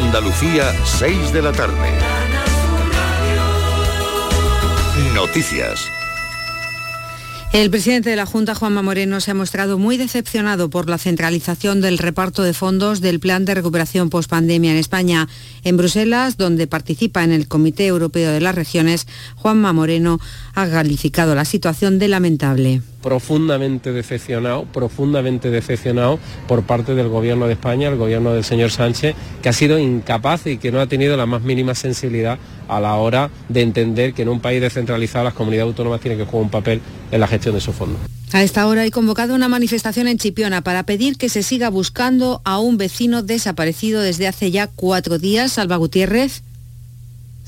Andalucía, 6 de la tarde. Noticias. El presidente de la Junta, Juanma Moreno, se ha mostrado muy decepcionado por la centralización del reparto de fondos del Plan de Recuperación Postpandemia en España. En Bruselas, donde participa en el Comité Europeo de las Regiones, Juanma Moreno ha calificado la situación de lamentable profundamente decepcionado, profundamente decepcionado por parte del gobierno de España, el gobierno del señor Sánchez, que ha sido incapaz y que no ha tenido la más mínima sensibilidad a la hora de entender que en un país descentralizado las comunidades autónomas tienen que jugar un papel en la gestión de esos fondos. A esta hora hay convocado una manifestación en Chipiona para pedir que se siga buscando a un vecino desaparecido desde hace ya cuatro días, Salva Gutiérrez.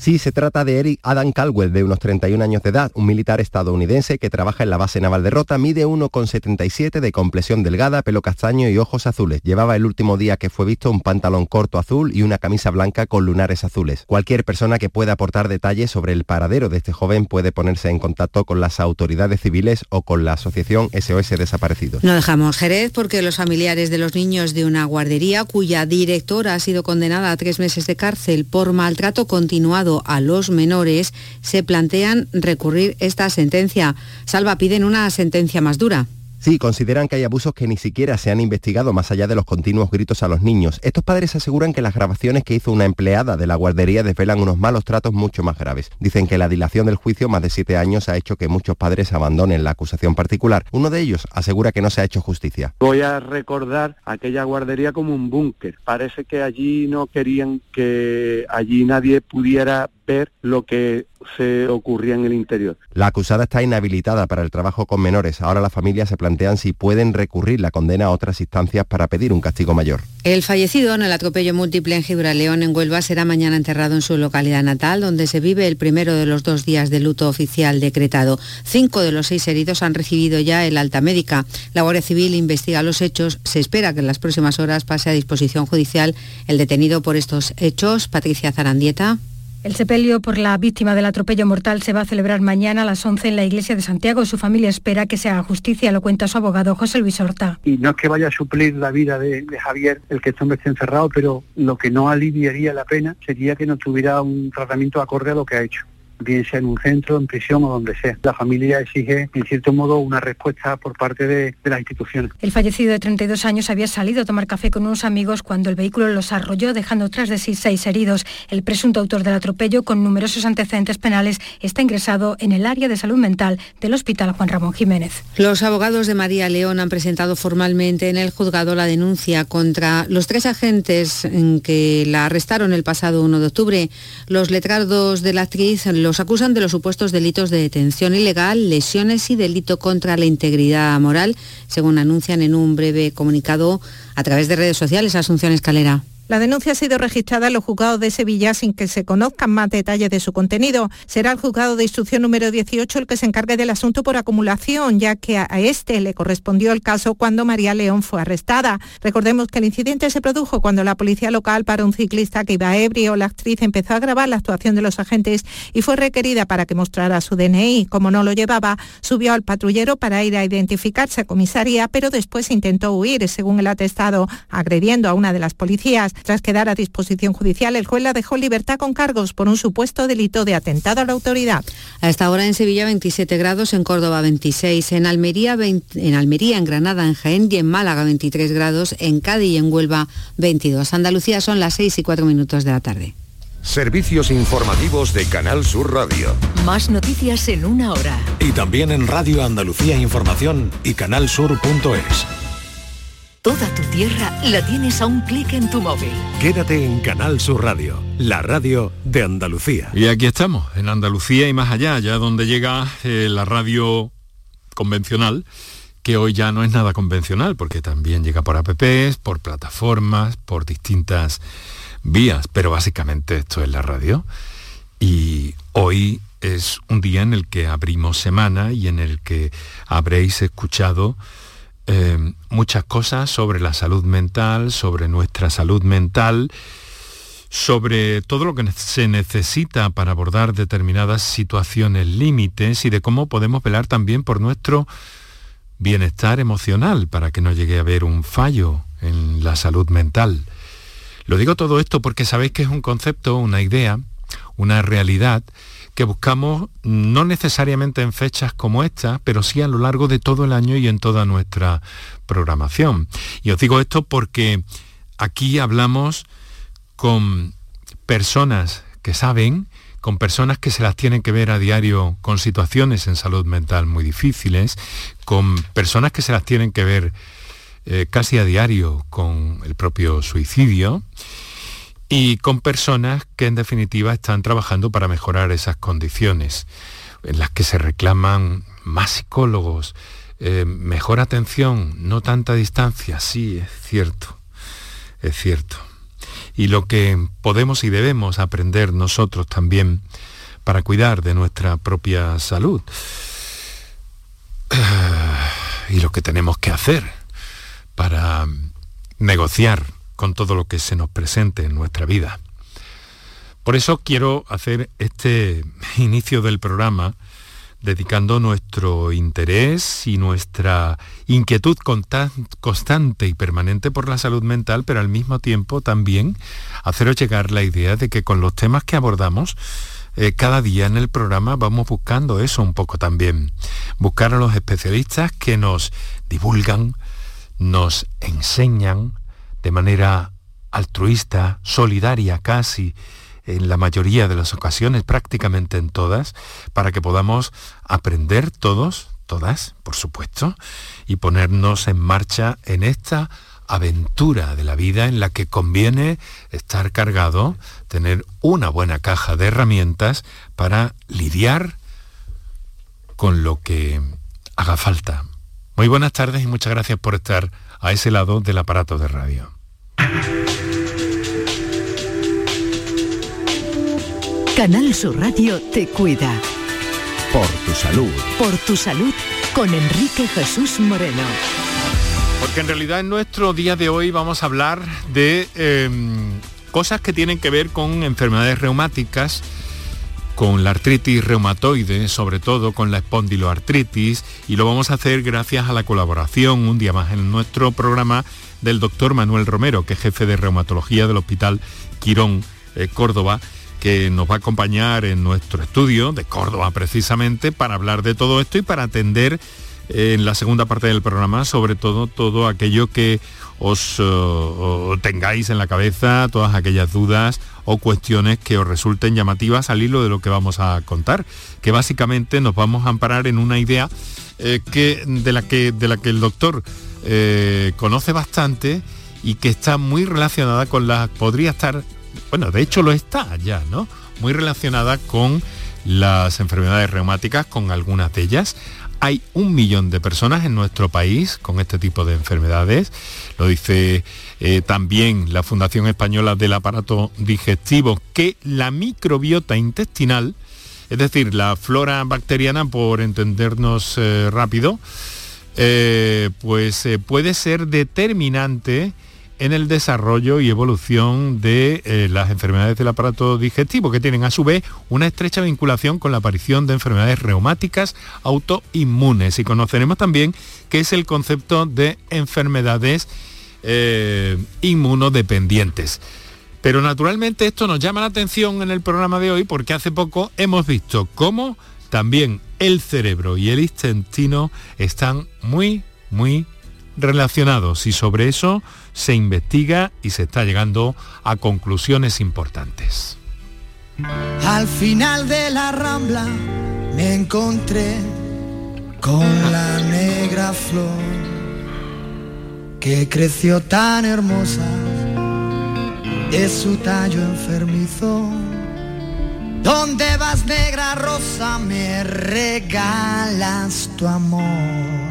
Sí, se trata de Eric Adam Caldwell, de unos 31 años de edad, un militar estadounidense que trabaja en la base naval de Rota, mide 1,77 de complexión delgada, pelo castaño y ojos azules. Llevaba el último día que fue visto un pantalón corto azul y una camisa blanca con lunares azules. Cualquier persona que pueda aportar detalles sobre el paradero de este joven puede ponerse en contacto con las autoridades civiles o con la asociación SOS Desaparecidos. No dejamos Jerez porque los familiares de los niños de una guardería cuya directora ha sido condenada a tres meses de cárcel por maltrato continuado a los menores, se plantean recurrir esta sentencia. Salva, piden una sentencia más dura. Sí, consideran que hay abusos que ni siquiera se han investigado más allá de los continuos gritos a los niños. Estos padres aseguran que las grabaciones que hizo una empleada de la guardería desvelan unos malos tratos mucho más graves. Dicen que la dilación del juicio, más de siete años, ha hecho que muchos padres abandonen la acusación particular. Uno de ellos asegura que no se ha hecho justicia. Voy a recordar aquella guardería como un búnker. Parece que allí no querían que allí nadie pudiera ver lo que se ocurría en el interior. La acusada está inhabilitada para el trabajo con menores. Ahora las familias se plantean si pueden recurrir la condena a otras instancias para pedir un castigo mayor. El fallecido en el atropello múltiple en Gibraleón, en Huelva, será mañana enterrado en su localidad natal, donde se vive el primero de los dos días de luto oficial decretado. Cinco de los seis heridos han recibido ya el alta médica. La Guardia Civil investiga los hechos. Se espera que en las próximas horas pase a disposición judicial el detenido por estos hechos, Patricia Zarandieta. El sepelio por la víctima del atropello mortal se va a celebrar mañana a las 11 en la iglesia de Santiago. Su familia espera que se haga justicia, lo cuenta su abogado José Luis Horta. Y no es que vaya a suplir la vida de, Javier el que este hombre esté encerrado, pero lo que no aliviaría la pena sería que no tuviera un tratamiento acorde a lo que ha hecho bien sea en un centro, en prisión o donde sea. La familia exige, en cierto modo, una respuesta por parte de, las instituciones. El fallecido de 32 años había salido a tomar café con unos amigos cuando el vehículo los arrolló, dejando tras de sí seis heridos. El presunto autor del atropello, con numerosos antecedentes penales, está ingresado en el área de salud mental del Hospital Juan Ramón Jiménez. Los abogados de María León han presentado formalmente en el juzgado la denuncia contra los tres agentes que la arrestaron el pasado 1 de octubre. Los letrados de la actriz, los los acusan de los supuestos delitos de detención ilegal, lesiones y delito contra la integridad moral, según anuncian en un breve comunicado a través de redes sociales. Asunción Escalera. La denuncia ha sido registrada en los juzgados de Sevilla sin que se conozcan más detalles de su contenido. Será el juzgado de instrucción número 18 el que se encargue del asunto por acumulación, ya que a este le correspondió el caso cuando María León fue arrestada. Recordemos que el incidente se produjo cuando la policía local para un ciclista que iba ebrio. La actriz empezó a grabar la actuación de los agentes y fue requerida para que mostrara su DNI. Como no lo llevaba, subió al patrullero para ir a identificarse a comisaría, pero después intentó huir, según el atestado, agrediendo a una de las policías. Tras quedar a disposición judicial, el juez la dejó en libertad con cargos por un supuesto delito de atentado a la autoridad. A esta hora en Sevilla 27 grados, en Córdoba 26, en Almería, en Almería, en Granada, en Jaén y en Málaga 23 grados, en Cádiz y en Huelva 22. Andalucía son las 6 y 4 minutos de la tarde. Servicios informativos de Canal Sur Radio. Más noticias en una hora. Y también en Radio Andalucía Información y canalsur.es. Toda tu tierra la tienes a un clic en tu móvil. Quédate en Canal Sur Radio, la radio de Andalucía. Y aquí estamos, en Andalucía y más allá, ya donde llega eh, la radio convencional, que hoy ya no es nada convencional, porque también llega por apps, por plataformas, por distintas vías, pero básicamente esto es la radio. Y hoy es un día en el que abrimos semana y en el que habréis escuchado eh, muchas cosas sobre la salud mental, sobre nuestra salud mental, sobre todo lo que se necesita para abordar determinadas situaciones límites y de cómo podemos velar también por nuestro bienestar emocional para que no llegue a haber un fallo en la salud mental. Lo digo todo esto porque sabéis que es un concepto, una idea, una realidad que buscamos no necesariamente en fechas como esta, pero sí a lo largo de todo el año y en toda nuestra programación. Y os digo esto porque aquí hablamos con personas que saben, con personas que se las tienen que ver a diario con situaciones en salud mental muy difíciles, con personas que se las tienen que ver eh, casi a diario con el propio suicidio y con personas que en definitiva están trabajando para mejorar esas condiciones, en las que se reclaman más psicólogos, eh, mejor atención, no tanta distancia, sí, es cierto, es cierto. Y lo que podemos y debemos aprender nosotros también para cuidar de nuestra propia salud. Y lo que tenemos que hacer para negociar con todo lo que se nos presente en nuestra vida. Por eso quiero hacer este inicio del programa dedicando nuestro interés y nuestra inquietud constante y permanente por la salud mental, pero al mismo tiempo también haceros llegar la idea de que con los temas que abordamos, eh, cada día en el programa vamos buscando eso un poco también. Buscar a los especialistas que nos divulgan, nos enseñan, de manera altruista, solidaria casi, en la mayoría de las ocasiones, prácticamente en todas, para que podamos aprender todos, todas, por supuesto, y ponernos en marcha en esta aventura de la vida en la que conviene estar cargado, tener una buena caja de herramientas para lidiar con lo que haga falta. Muy buenas tardes y muchas gracias por estar a ese lado del aparato de radio. Canal Sur Radio te cuida. Por tu salud. Por tu salud con Enrique Jesús Moreno. Porque en realidad en nuestro día de hoy vamos a hablar de em, cosas que tienen que ver con enfermedades reumáticas, con la artritis reumatoide, sobre todo con la espondiloartritis, y lo vamos a hacer gracias a la colaboración un día más en nuestro programa del doctor Manuel Romero, que es jefe de reumatología del Hospital Quirón eh, Córdoba, que nos va a acompañar en nuestro estudio de Córdoba precisamente para hablar de todo esto y para atender en la segunda parte del programa sobre todo todo aquello que os eh, tengáis en la cabeza, todas aquellas dudas o cuestiones que os resulten llamativas al hilo de lo que vamos a contar, que básicamente nos vamos a amparar en una idea eh, que, de, la que, de la que el doctor eh, conoce bastante y que está muy relacionada con la, podría estar, bueno, de hecho lo está ya, ¿no? Muy relacionada con las enfermedades reumáticas, con algunas de ellas. Hay un millón de personas en nuestro país con este tipo de enfermedades. Lo dice eh, también la Fundación Española del Aparato Digestivo, que la microbiota intestinal, es decir, la flora bacteriana, por entendernos eh, rápido, eh, pues puede ser determinante en el desarrollo y evolución de eh, las enfermedades del aparato digestivo, que tienen a su vez una estrecha vinculación con la aparición de enfermedades reumáticas autoinmunes. Y conoceremos también qué es el concepto de enfermedades eh, inmunodependientes. Pero naturalmente esto nos llama la atención en el programa de hoy porque hace poco hemos visto cómo también el cerebro y el intestino están muy, muy relacionados y sobre eso se investiga y se está llegando a conclusiones importantes. Al final de la rambla me encontré con la negra flor que creció tan hermosa es su tallo enfermizo. ¿Dónde vas negra rosa? Me regalas tu amor.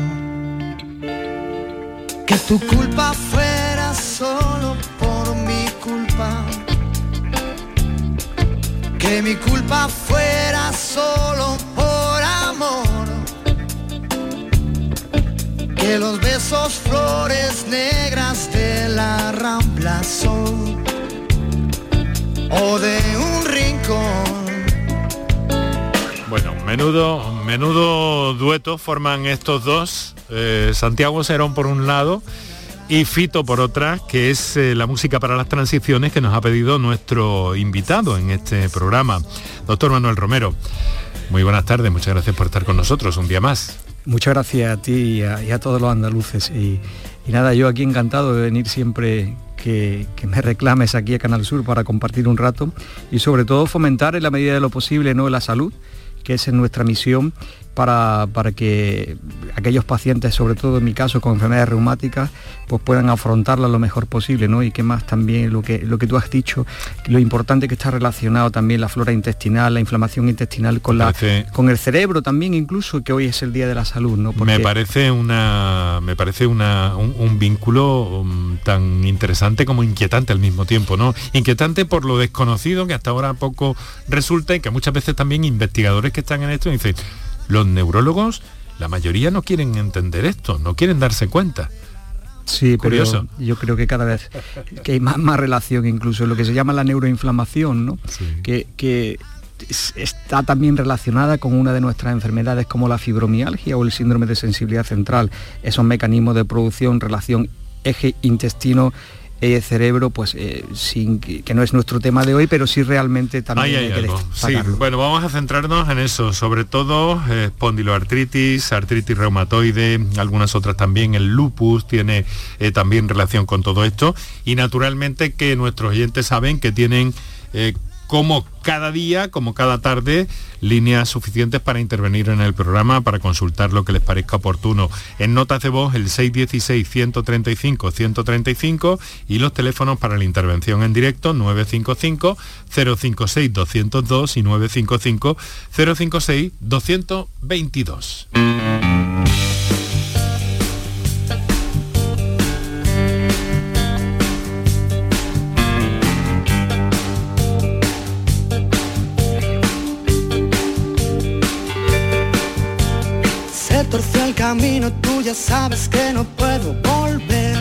Que tu culpa fuera solo por mi culpa. Que mi culpa fuera solo por amor. Que los besos flores negras de la rambla son. O de un rincón. Bueno, menudo, menudo dueto forman estos dos eh, Santiago Serón por un lado y Fito por otra, que es eh, la música para las transiciones que nos ha pedido nuestro invitado en este programa, doctor Manuel Romero. Muy buenas tardes, muchas gracias por estar con nosotros un día más. Muchas gracias a ti y a, todos los andaluces. Y, nada, yo aquí encantado de venir siempre que, que, me reclames aquí a Canal Sur para compartir un rato y sobre todo fomentar en la medida de lo posible ¿no? la salud, que es nuestra misión para, que aquellos pacientes, sobre todo en mi caso con enfermedades reumáticas, pues puedan afrontarla lo mejor posible, ¿no? Y que más también lo que, lo que tú has dicho, lo importante que está relacionado también la flora intestinal, la inflamación intestinal con, la, con el cerebro también incluso, que hoy es el Día de la Salud, ¿no? Me parece, una, me parece una, un, vínculo um, tan interesante como inquietante al mismo tiempo, ¿no? Inquietante por lo desconocido que hasta ahora poco resulta y que muchas veces también investigadores que están en esto dicen, los neurólogos, la mayoría no quieren entender esto, no quieren darse cuenta. Sí, Curioso. yo creo que cada vez que hay más, más relación incluso en lo que se llama la neuroinflamación, ¿no? que, está también relacionada con una de nuestras enfermedades como la fibromialgia o el síndrome de sensibilidad central, esos mecanismos de producción, relación eje intestino eh, cerebro, pues eh, sin que, no es nuestro tema de hoy, pero sí realmente también hay, que sí, bueno, vamos a centrarnos en eso, sobre todo eh, espondiloartritis, artritis reumatoide, algunas otras también, el lupus tiene también relación con todo esto. Y naturalmente que nuestros oyentes saben que tienen como cada día, como cada tarde, líneas suficientes para intervenir en el programa, para consultar lo que les parezca oportuno. En notas de voz el 616-135-135 y los teléfonos para la intervención en directo 955-056-202 y 955-056-222. Camino, tú ya sabes que no puedo volver.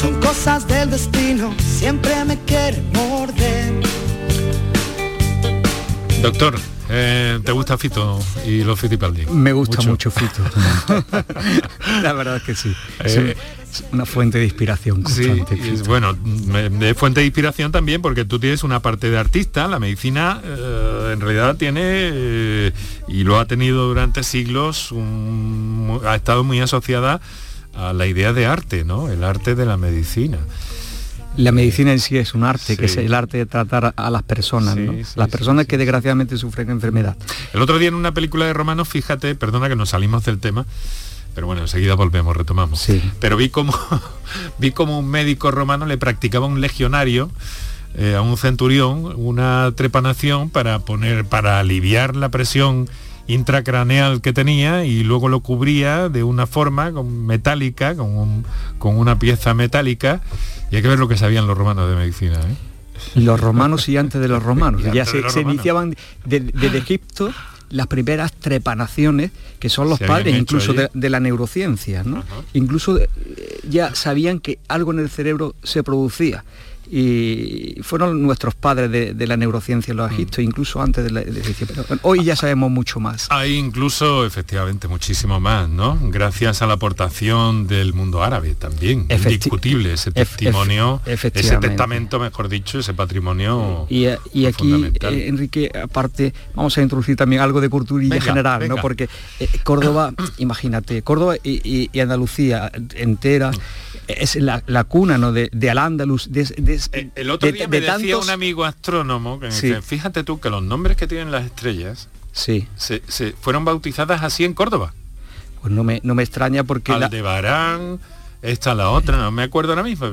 Son cosas del destino, siempre me quiere morder. Doctor, eh, ¿te gusta Fito y los Fitipaldi? Me gusta mucho, Fito. La verdad es que sí. Eh, una fuente de inspiración. Sí, bueno, de fuente de inspiración también porque tú tienes una parte de artista, la medicina eh, en realidad tiene, y lo ha tenido durante siglos, ha estado muy asociada a la idea de arte, ¿no? El arte de la medicina. La medicina en sí es un arte, que es el arte de tratar a las personas, las personas que desgraciadamente sufren enfermedad. El otro día en una película de romanos, fíjate, perdona que nos salimos del tema, pero bueno, enseguida volvemos, retomamos. Pero vi como, vi como un médico romano le practicaba un legionario eh, a un centurión una trepanación para poner, para aliviar la presión intracraneal que tenía y luego lo cubría de una forma metálica, con, con una pieza metálica. Y hay que ver lo que sabían los romanos de medicina. ¿eh? Los romanos y antes de los romanos. ya se, iniciaban desde Egipto las primeras trepanaciones, que son los padres incluso de, la neurociencia, ¿no? Incluso eh, ya sabían que algo en el cerebro se producía y fueron nuestros padres de, la neurociencia en los mm. egipcios, incluso antes de la hoy ya sabemos mucho más. Hay incluso, efectivamente, muchísimo más, ¿no? Gracias a la aportación del mundo árabe también. Indiscutible ese testimonio, ese testamento, mejor dicho, ese patrimonio. Y, aquí, eh, Enrique, aparte, vamos a introducir también algo de cultura general, ¿no? Porque eh, Córdoba, imagínate, Córdoba y, y Andalucía entera. Mm es la, cuna ¿no? de, de Al-Ándalus. De, eh, el otro día me decía un amigo astrónomo que me dice, fíjate tú que los nombres que tienen las estrellas sí. se, fueron bautizadas así en Córdoba. Pues no me, no me extraña porque... Aldebarán, la... esta la otra, no me acuerdo ahora mismo.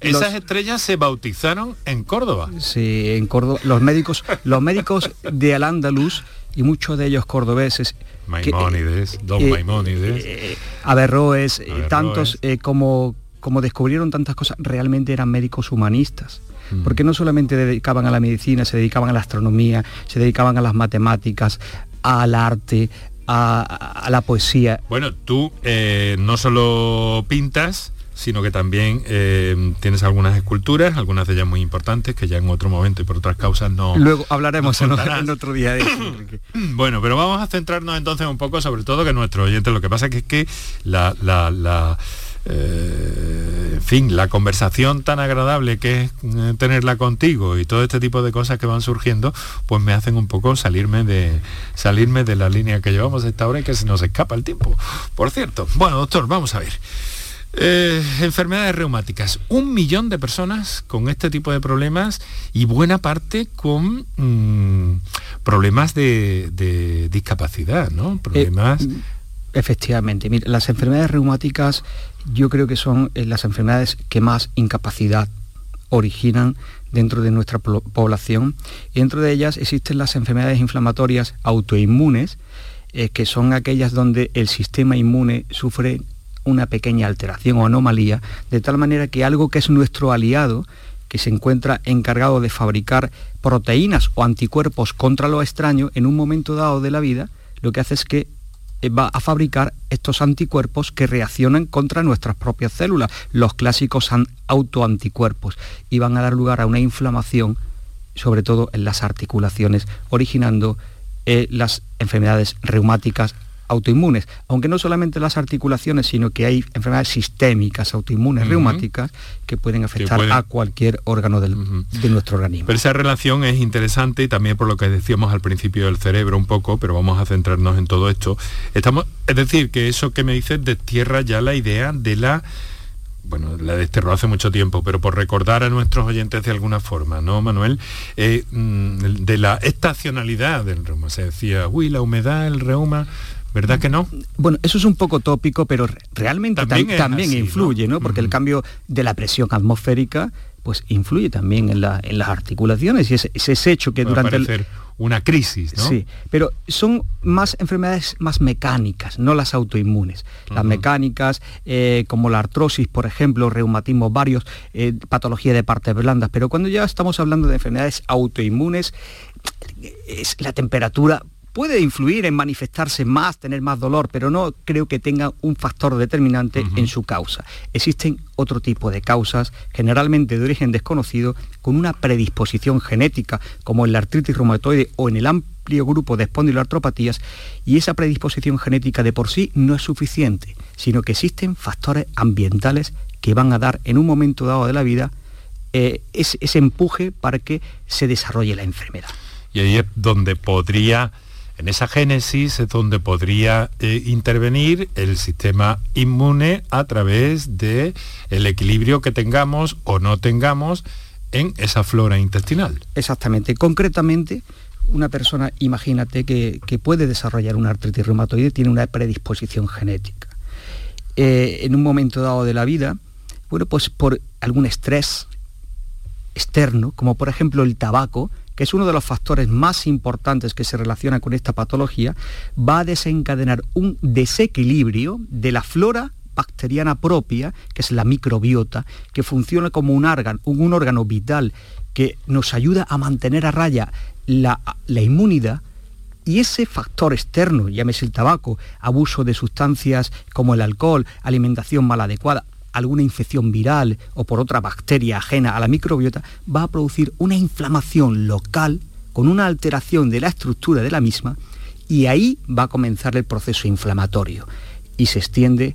Esas estrellas se bautizaron en Córdoba. Sí, en Córdoba. Los médicos, los médicos de Al-Ándalus y muchos de ellos cordobeses Maimónides, eh, don Maimónides. Eh, Averroes, eh, tantos como, como descubrieron tantas cosas, realmente eran médicos humanistas. Mm. Porque no solamente dedicaban a la medicina, se dedicaban a la astronomía, se dedicaban a las matemáticas, al arte, a, la poesía. Bueno, tú no solo pintas, sino que también eh, tienes algunas esculturas, algunas de ellas muy importantes, que ya en otro momento y por otras causas no... Luego hablaremos en, otro día de eso. bueno, pero vamos a centrarnos entonces un poco sobre todo que nuestro oyente, lo que pasa que es que la... la, eh, en fin, la conversación tan agradable que es eh, tenerla contigo y todo este tipo de cosas que van surgiendo, pues me hacen un poco salirme de salirme de la línea que llevamos esta hora y que se nos escapa el tiempo. Por cierto, bueno, doctor, vamos a ver. Eh, enfermedades reumáticas. Un millón de personas con este tipo de problemas y buena parte con mm, problemas de, discapacidad, ¿no? Eh, problemas... efectivamente, las enfermedades reumáticas yo creo que son eh, las enfermedades que más incapacidad originan dentro de nuestra población. Y dentro de ellas existen las enfermedades inflamatorias autoinmunes, que son aquellas donde el sistema inmune sufre una pequeña alteración o anomalía, de tal manera que algo que es nuestro aliado, que se encuentra encargado de fabricar proteínas o anticuerpos contra lo extraño, en un momento dado de la vida, lo que hace es que eh, va a fabricar estos anticuerpos que reaccionan contra nuestras propias células, los clásicos autoanticuerpos, y van a dar lugar a una inflamación, sobre todo en las articulaciones, originando eh, las enfermedades reumáticas autoinmunes, aunque no solamente las articulaciones, sino que hay enfermedades sistémicas, autoinmunes, reumáticas, que pueden afectar a cualquier órgano de nuestro organismo. Pero esa relación es interesante y también por lo que decíamos al principio del cerebro un poco, pero vamos a centrarnos en todo esto. Estamos, es decir, que eso que me dices destierra ya la idea de la bueno, la desterró hace mucho tiempo, pero por recordar a nuestros oyentes de alguna forma, ¿no, Manuel? Eh, mm, de la estacionalidad del reuma. Se decía, uy, la humedad, el reuma, ¿verdad que no? Bueno, eso es un poco tópico, pero realmente también, influye, ¿no? Porque el cambio de la presión atmosférica pues influye también en, las articulaciones y ese, ese hecho que durante el, una crisis, ¿no? Sí, pero son más enfermedades más mecánicas, no las autoinmunes. Las mecánicas, eh, como la artrosis, por ejemplo, reumatismos varios, eh, patología de partes blandas, pero cuando ya estamos hablando de enfermedades autoinmunes, es la temperatura puede influir en manifestarse más, tener más dolor, pero no creo que tenga un factor determinante en su causa. Existen otro tipo de causas, generalmente de origen desconocido, con una predisposición genética, como en la artritis reumatoide o en el amplio grupo de espondiloartropatías, y esa predisposición genética de por sí no es suficiente, sino que existen factores ambientales que van a dar en un momento dado de la vida eh, ese empuje para que se desarrolle la enfermedad. Y ahí es donde podría en esa génesis es donde podría eh, intervenir el sistema inmune a través de el equilibrio que tengamos o no tengamos en esa flora intestinal. Exactamente. Concretamente, una persona, imagínate, que, puede desarrollar una artritis reumatoide, tiene una predisposición genética. Eh, en un momento dado de la vida, bueno, pues por algún estrés externo, como por ejemplo el tabaco, que es uno de los factores más importantes que se relaciona con esta patología, va a desencadenar un desequilibrio de la flora bacteriana propia, que es la microbiota, que funciona como un órgano, vital que nos ayuda a mantener a raya la, la inmunidad, y ese factor externo, llámese el tabaco, abuso de sustancias como el alcohol, alimentación mal adecuada, alguna infección viral o por otra bacteria ajena a la microbiota, va a producir una inflamación local con una alteración de la estructura de la misma y ahí va a comenzar el proceso inflamatorio y se extiende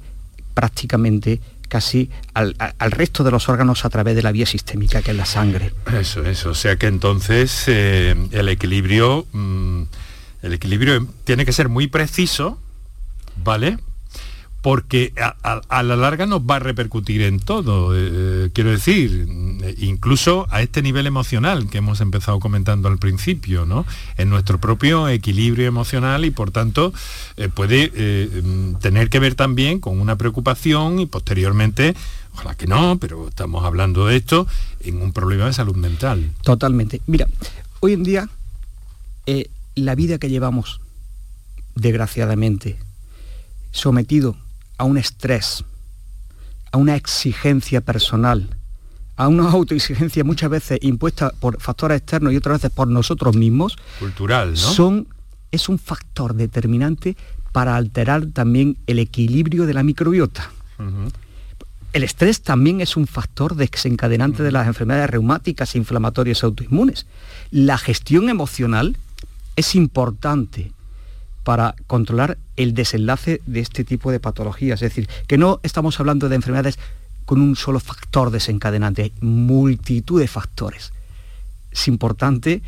prácticamente casi al, resto de los órganos a través de la vía sistémica que es la sangre. Eso, eso, o sea que entonces eh, el equilibrio, mm, el equilibrio tiene que ser muy preciso, ¿vale? Porque a, la larga nos va a repercutir en todo. Eh, eh, quiero decir, incluso a este nivel emocional que hemos empezado comentando al principio, ¿no? En nuestro propio equilibrio emocional y por tanto eh, puede tener que ver también con una preocupación y posteriormente, ojalá que no, pero estamos hablando de esto, en un problema de salud mental. Totalmente. Mira, hoy en día la vida que llevamos, desgraciadamente, sometido a un estrés, a una exigencia personal, a una autoexigencia muchas veces impuesta por factores externos y otras veces por nosotros mismos, cultural, ¿no? Son, es un factor determinante para alterar también el equilibrio de la microbiota. El estrés también es un factor desencadenante de las enfermedades reumáticas inflamatorias autoinmunes. La gestión emocional es importante para controlar el desenlace de este tipo de patologías. Es decir, que no estamos hablando de enfermedades con un solo factor desencadenante, hay multitud de factores. Es importante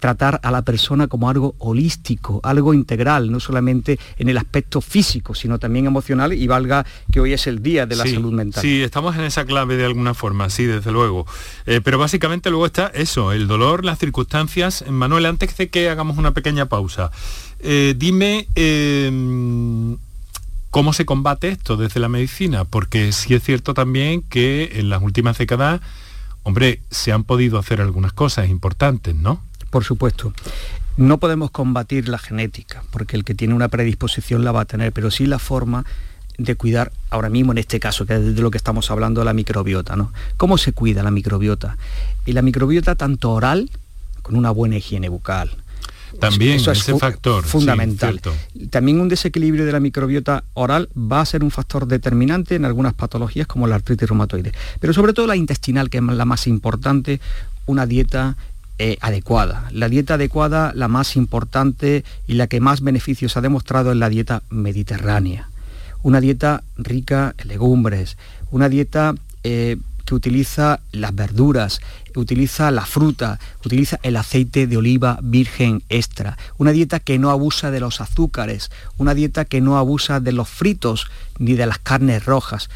tratar a la persona como algo holístico, algo integral, no solamente en el aspecto físico, sino también emocional y valga que hoy es el día de la salud mental. Sí, estamos en esa clave de alguna forma, sí, desde luego. Eh, pero básicamente luego está eso, el dolor, las circunstancias. Manuel, antes de que hagamos una pequeña pausa, eh, dime... Em, ¿Cómo se combate esto desde la medicina? Porque sí es cierto también que en las últimas décadas, hombre, se han podido hacer algunas cosas importantes, ¿no? Por supuesto. No podemos combatir la genética, porque el que tiene una predisposición la va a tener, pero sí la forma de cuidar ahora mismo en este caso, que es de lo que estamos hablando, la microbiota. ¿no? ¿Cómo se cuida la microbiota? Y la microbiota tanto oral, con una buena higiene bucal. También Eso ese factor fundamental. También un desequilibrio de la microbiota oral va a ser un factor determinante en algunas patologías como la artritis reumatoide. Pero sobre todo la intestinal, que es la más importante, una dieta eh, adecuada. La dieta adecuada, la más importante y la que más beneficios ha demostrado es la dieta mediterránea. Una dieta rica en legumbres, una dieta eh, que utiliza las verduras, utiliza la fruta, utiliza el aceite de oliva virgen extra, una dieta que no abusa de los azúcares, una dieta que no abusa de los fritos ni de las carnes rojas,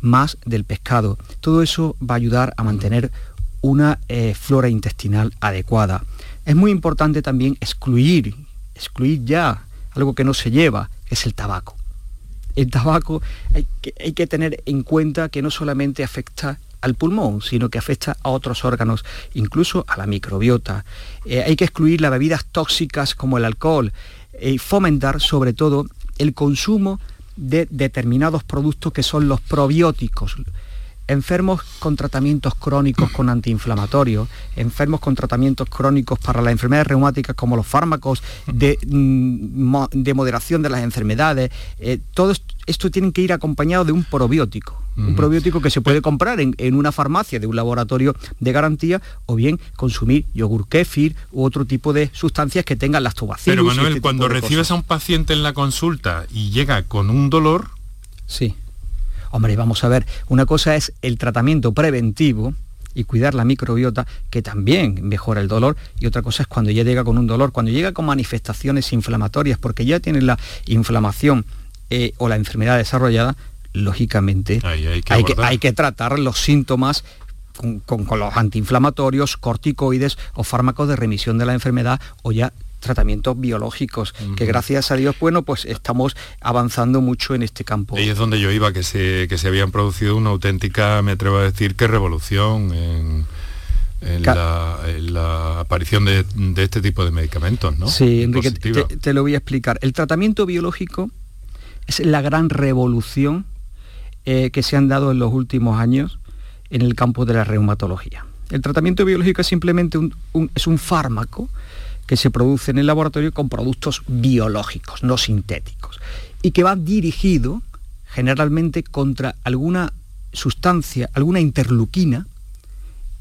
más del pescado. Todo eso va a ayudar a mantener una eh, flora intestinal adecuada. Es muy importante también excluir, excluir ya algo que no se lleva, es el tabaco. El tabaco hay que, tener en cuenta que no solamente afecta al pulmón, sino que afecta a otros órganos, incluso a la microbiota. Eh, hay que excluir las bebidas tóxicas como el alcohol y fomentar sobre todo el consumo de determinados productos que son los probióticos, enfermos con tratamientos crónicos con antiinflamatorios, enfermos con tratamientos crónicos para las enfermedades reumáticas como los fármacos de, mm, de moderación de las enfermedades, eh, todo esto tiene que ir acompañado de un probiótico. Un probiótico que se puede comprar en, una farmacia de un laboratorio de garantía o bien consumir yogur kéfir u otro tipo de sustancias que tengan lactobacillus. Pero Manuel, este cuando recibes a un paciente en la consulta y llega con un dolor, sí Hombre, vamos a ver, una cosa es el tratamiento preventivo, y cuidar la microbiota, que también mejora el dolor, y otra cosa es cuando ya llega con un dolor, cuando llega con manifestaciones inflamatorias, porque ya tiene la inflamación eh, o la enfermedad desarrollada, lógicamente hay, que, tratar los síntomas con, con, los antiinflamatorios, corticoides o fármacos de remisión de la enfermedad o ya tratamientos biológicos, que gracias a Dios, bueno, pues estamos avanzando mucho en este campo. Y es donde yo iba, que se, que se habían producido una auténtica, me atrevo a decir, que revolución en, la, aparición de, este tipo de medicamentos, ¿no? Sí, Enrique, te, lo voy a explicar. El tratamiento biológico es la gran revolución eh, que se han dado en los últimos años en el campo de la reumatología. El tratamiento biológico es simplemente es un fármaco que se produce en el laboratorio con productos biológicos, no sintéticos, y que va dirigido generalmente contra alguna sustancia, alguna interluquina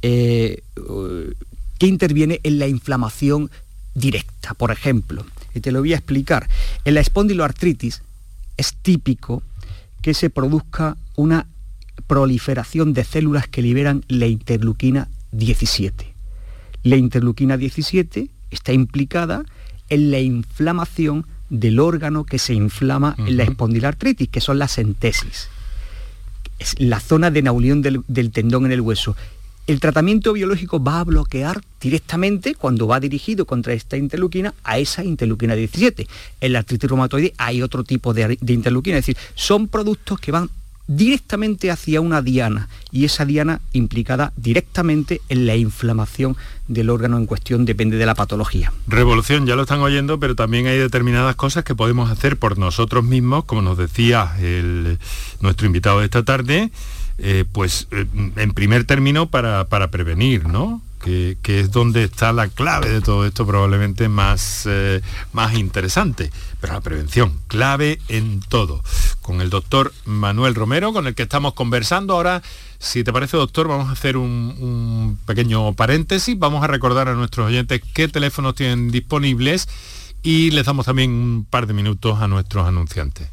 eh, que interviene en la inflamación directa. Por ejemplo, y te lo voy a explicar, en la espondiloartritis es típico que se produzca una proliferación de células que liberan la interluquina 17. La interluquina 17 está implicada en la inflamación del órgano que se inflama en la espondilartritis, que son las entesis. Es la zona de naulión del, tendón en el hueso. El tratamiento biológico va a bloquear directamente, cuando va dirigido contra esta interleuquina, a esa interleuquina 17. En la artritis reumatoide hay otro tipo de, de interleuquina, es decir, son productos que van directamente hacia una diana y esa diana implicada directamente en la inflamación del órgano en cuestión depende de la patología. Revolución, ya lo están oyendo, pero también hay determinadas cosas que podemos hacer por nosotros mismos, como nos decía nuestro invitado de esta tarde, eh, pues eh, en primer término para, prevenir, ¿no? Que, es donde está la clave de todo esto probablemente más, eh, más interesante. Pero la prevención, clave en todo. Con el doctor Manuel Romero, con el que estamos conversando ahora. Si te parece, doctor, vamos a hacer un, un pequeño paréntesis. Vamos a recordar a nuestros oyentes qué teléfonos tienen disponibles y les damos también un par de minutos a nuestros anunciantes.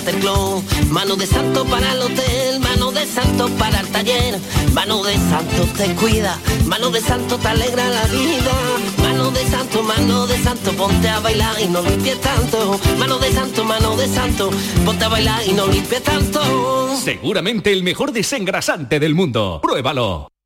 Mano de santo para el hotel, mano de santo para el taller. Mano de santo te cuida, mano de santo te alegra la vida. Mano de santo, mano de santo, ponte a bailar y no limpies tanto. Mano de santo, mano de santo, ponte a bailar y no limpies tanto. Seguramente el mejor desengrasante del mundo. Pruébalo.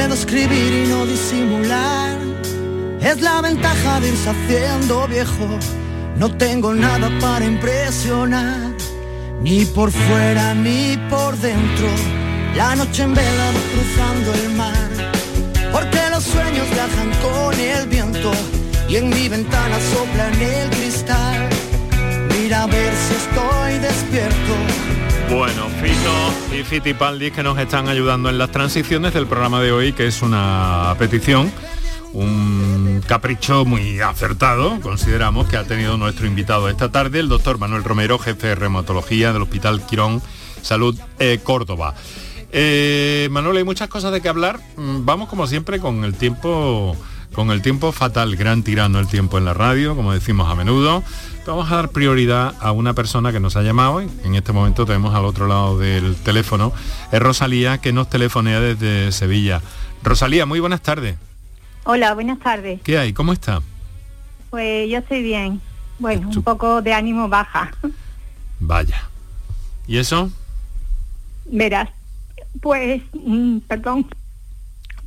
Escribir y no disimular. Es la ventaja de irse haciendo viejo. No tengo nada para impresionar, ni por fuera ni por dentro. La noche en vela cruzando el mar, porque los sueños viajan con el viento y en mi ventana soplan el cristal. Mira a ver si estoy despierto bueno, Fito y Fitipaldis que nos están ayudando en las transiciones del programa de hoy, que es una petición, un capricho muy acertado, consideramos, que ha tenido nuestro invitado esta tarde, el doctor Manuel Romero, jefe de reumatología del Hospital Quirón Salud eh, Córdoba. Eh, Manuel, hay muchas cosas de que hablar. Mm, vamos como siempre con el tiempo con el tiempo fatal, gran tirano el tiempo en la radio, como decimos a menudo. Vamos a dar prioridad a una persona que nos ha llamado, en este momento tenemos al otro lado del teléfono, es Rosalía, que nos telefonea desde Sevilla. Rosalía, muy buenas tardes. Hola, buenas tardes. ¿Qué hay? ¿Cómo está? Pues yo estoy bien. Bueno, un poco de ánimo baja. Vaya. ¿Y eso? Verás, pues, mm, perdón,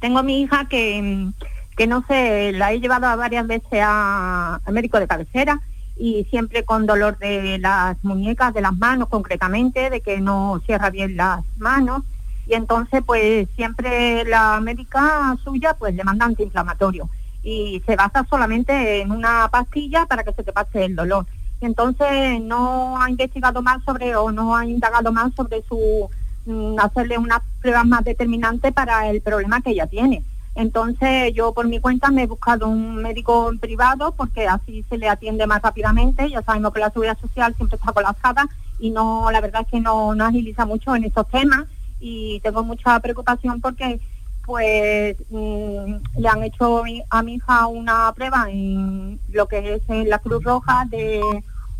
tengo a mi hija que, mm, que no sé, la he llevado varias veces a, al médico de cabecera y siempre con dolor de las muñecas, de las manos concretamente, de que no cierra bien las manos. Y entonces pues siempre la médica suya pues le manda antiinflamatorio y se basa solamente en una pastilla para que se te pase el dolor. Y entonces no ha investigado más sobre o no ha indagado más sobre su mm, hacerle unas pruebas más determinantes para el problema que ella tiene. Entonces yo por mi cuenta me he buscado un médico en privado porque así se le atiende más rápidamente. Ya sabemos que la seguridad social siempre está colapsada y no, la verdad es que no, no agiliza mucho en estos temas y tengo mucha preocupación porque pues mm, le han hecho a mi hija una prueba en lo que es en la Cruz Roja de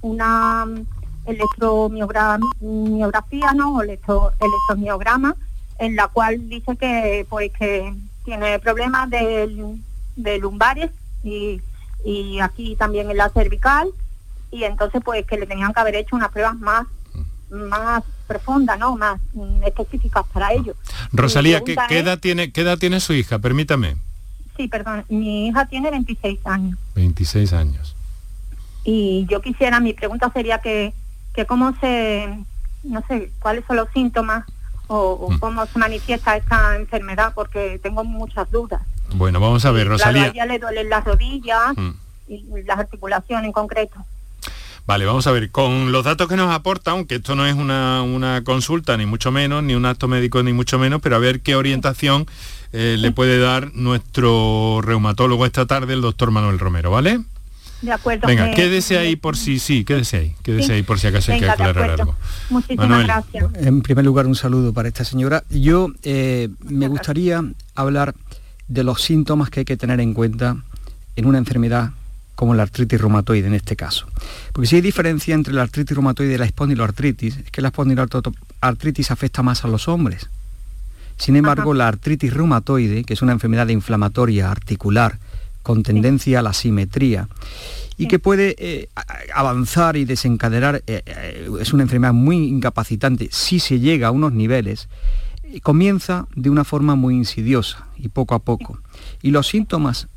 una electromiografía, ¿no? O electro, electromiograma, en la cual dice que pues que tiene problemas de, de lumbares y, y aquí también en la cervical y entonces pues que le tenían que haber hecho unas pruebas más más profundas, ¿no? Más mm, específicas para ello. Rosalía, ¿qué, ¿qué, edad tiene, ¿qué edad tiene su hija? Permítame. Sí, perdón, mi hija tiene 26 años. 26 años. Y yo quisiera, mi pregunta sería que, que cómo se, no sé, cuáles son los síntomas o, Mm. cómo se manifiesta esta enfermedad, porque tengo muchas dudas. Bueno, vamos a ver, Claro, Rosalía. a ella le duelen las rodillas Mm. y las articulaciones en concreto. Vale, vamos a ver, con los datos que nos aporta, aunque esto no es una, una consulta, ni mucho menos, ni un acto médico, ni mucho menos, pero a ver qué orientación eh, le puede dar nuestro reumatólogo esta tarde, el doctor Manuel Romero, ¿vale? De acuerdo. Venga, eh, quédese ahí por si sí, quédese ahí, quédese Sí. ahí por si acaso hay que aclarar algo. Muchísimas Manuel. gracias. En primer lugar, un saludo para esta señora. Yo eh, me gustaría hablar de los síntomas que hay que tener en cuenta en una enfermedad como la artritis reumatoide en este caso. Porque si hay diferencia entre la artritis reumatoide y la espondiloartritis, es que la espondiloartritis afecta más a los hombres. Sin embargo, la artritis reumatoide, que es una enfermedad inflamatoria articular con tendencia a la simetría, y que puede eh, avanzar y desencadenar, eh, eh, es una enfermedad muy incapacitante. Si se llega a unos niveles, comienza de una forma muy insidiosa y poco a poco. Y los síntomas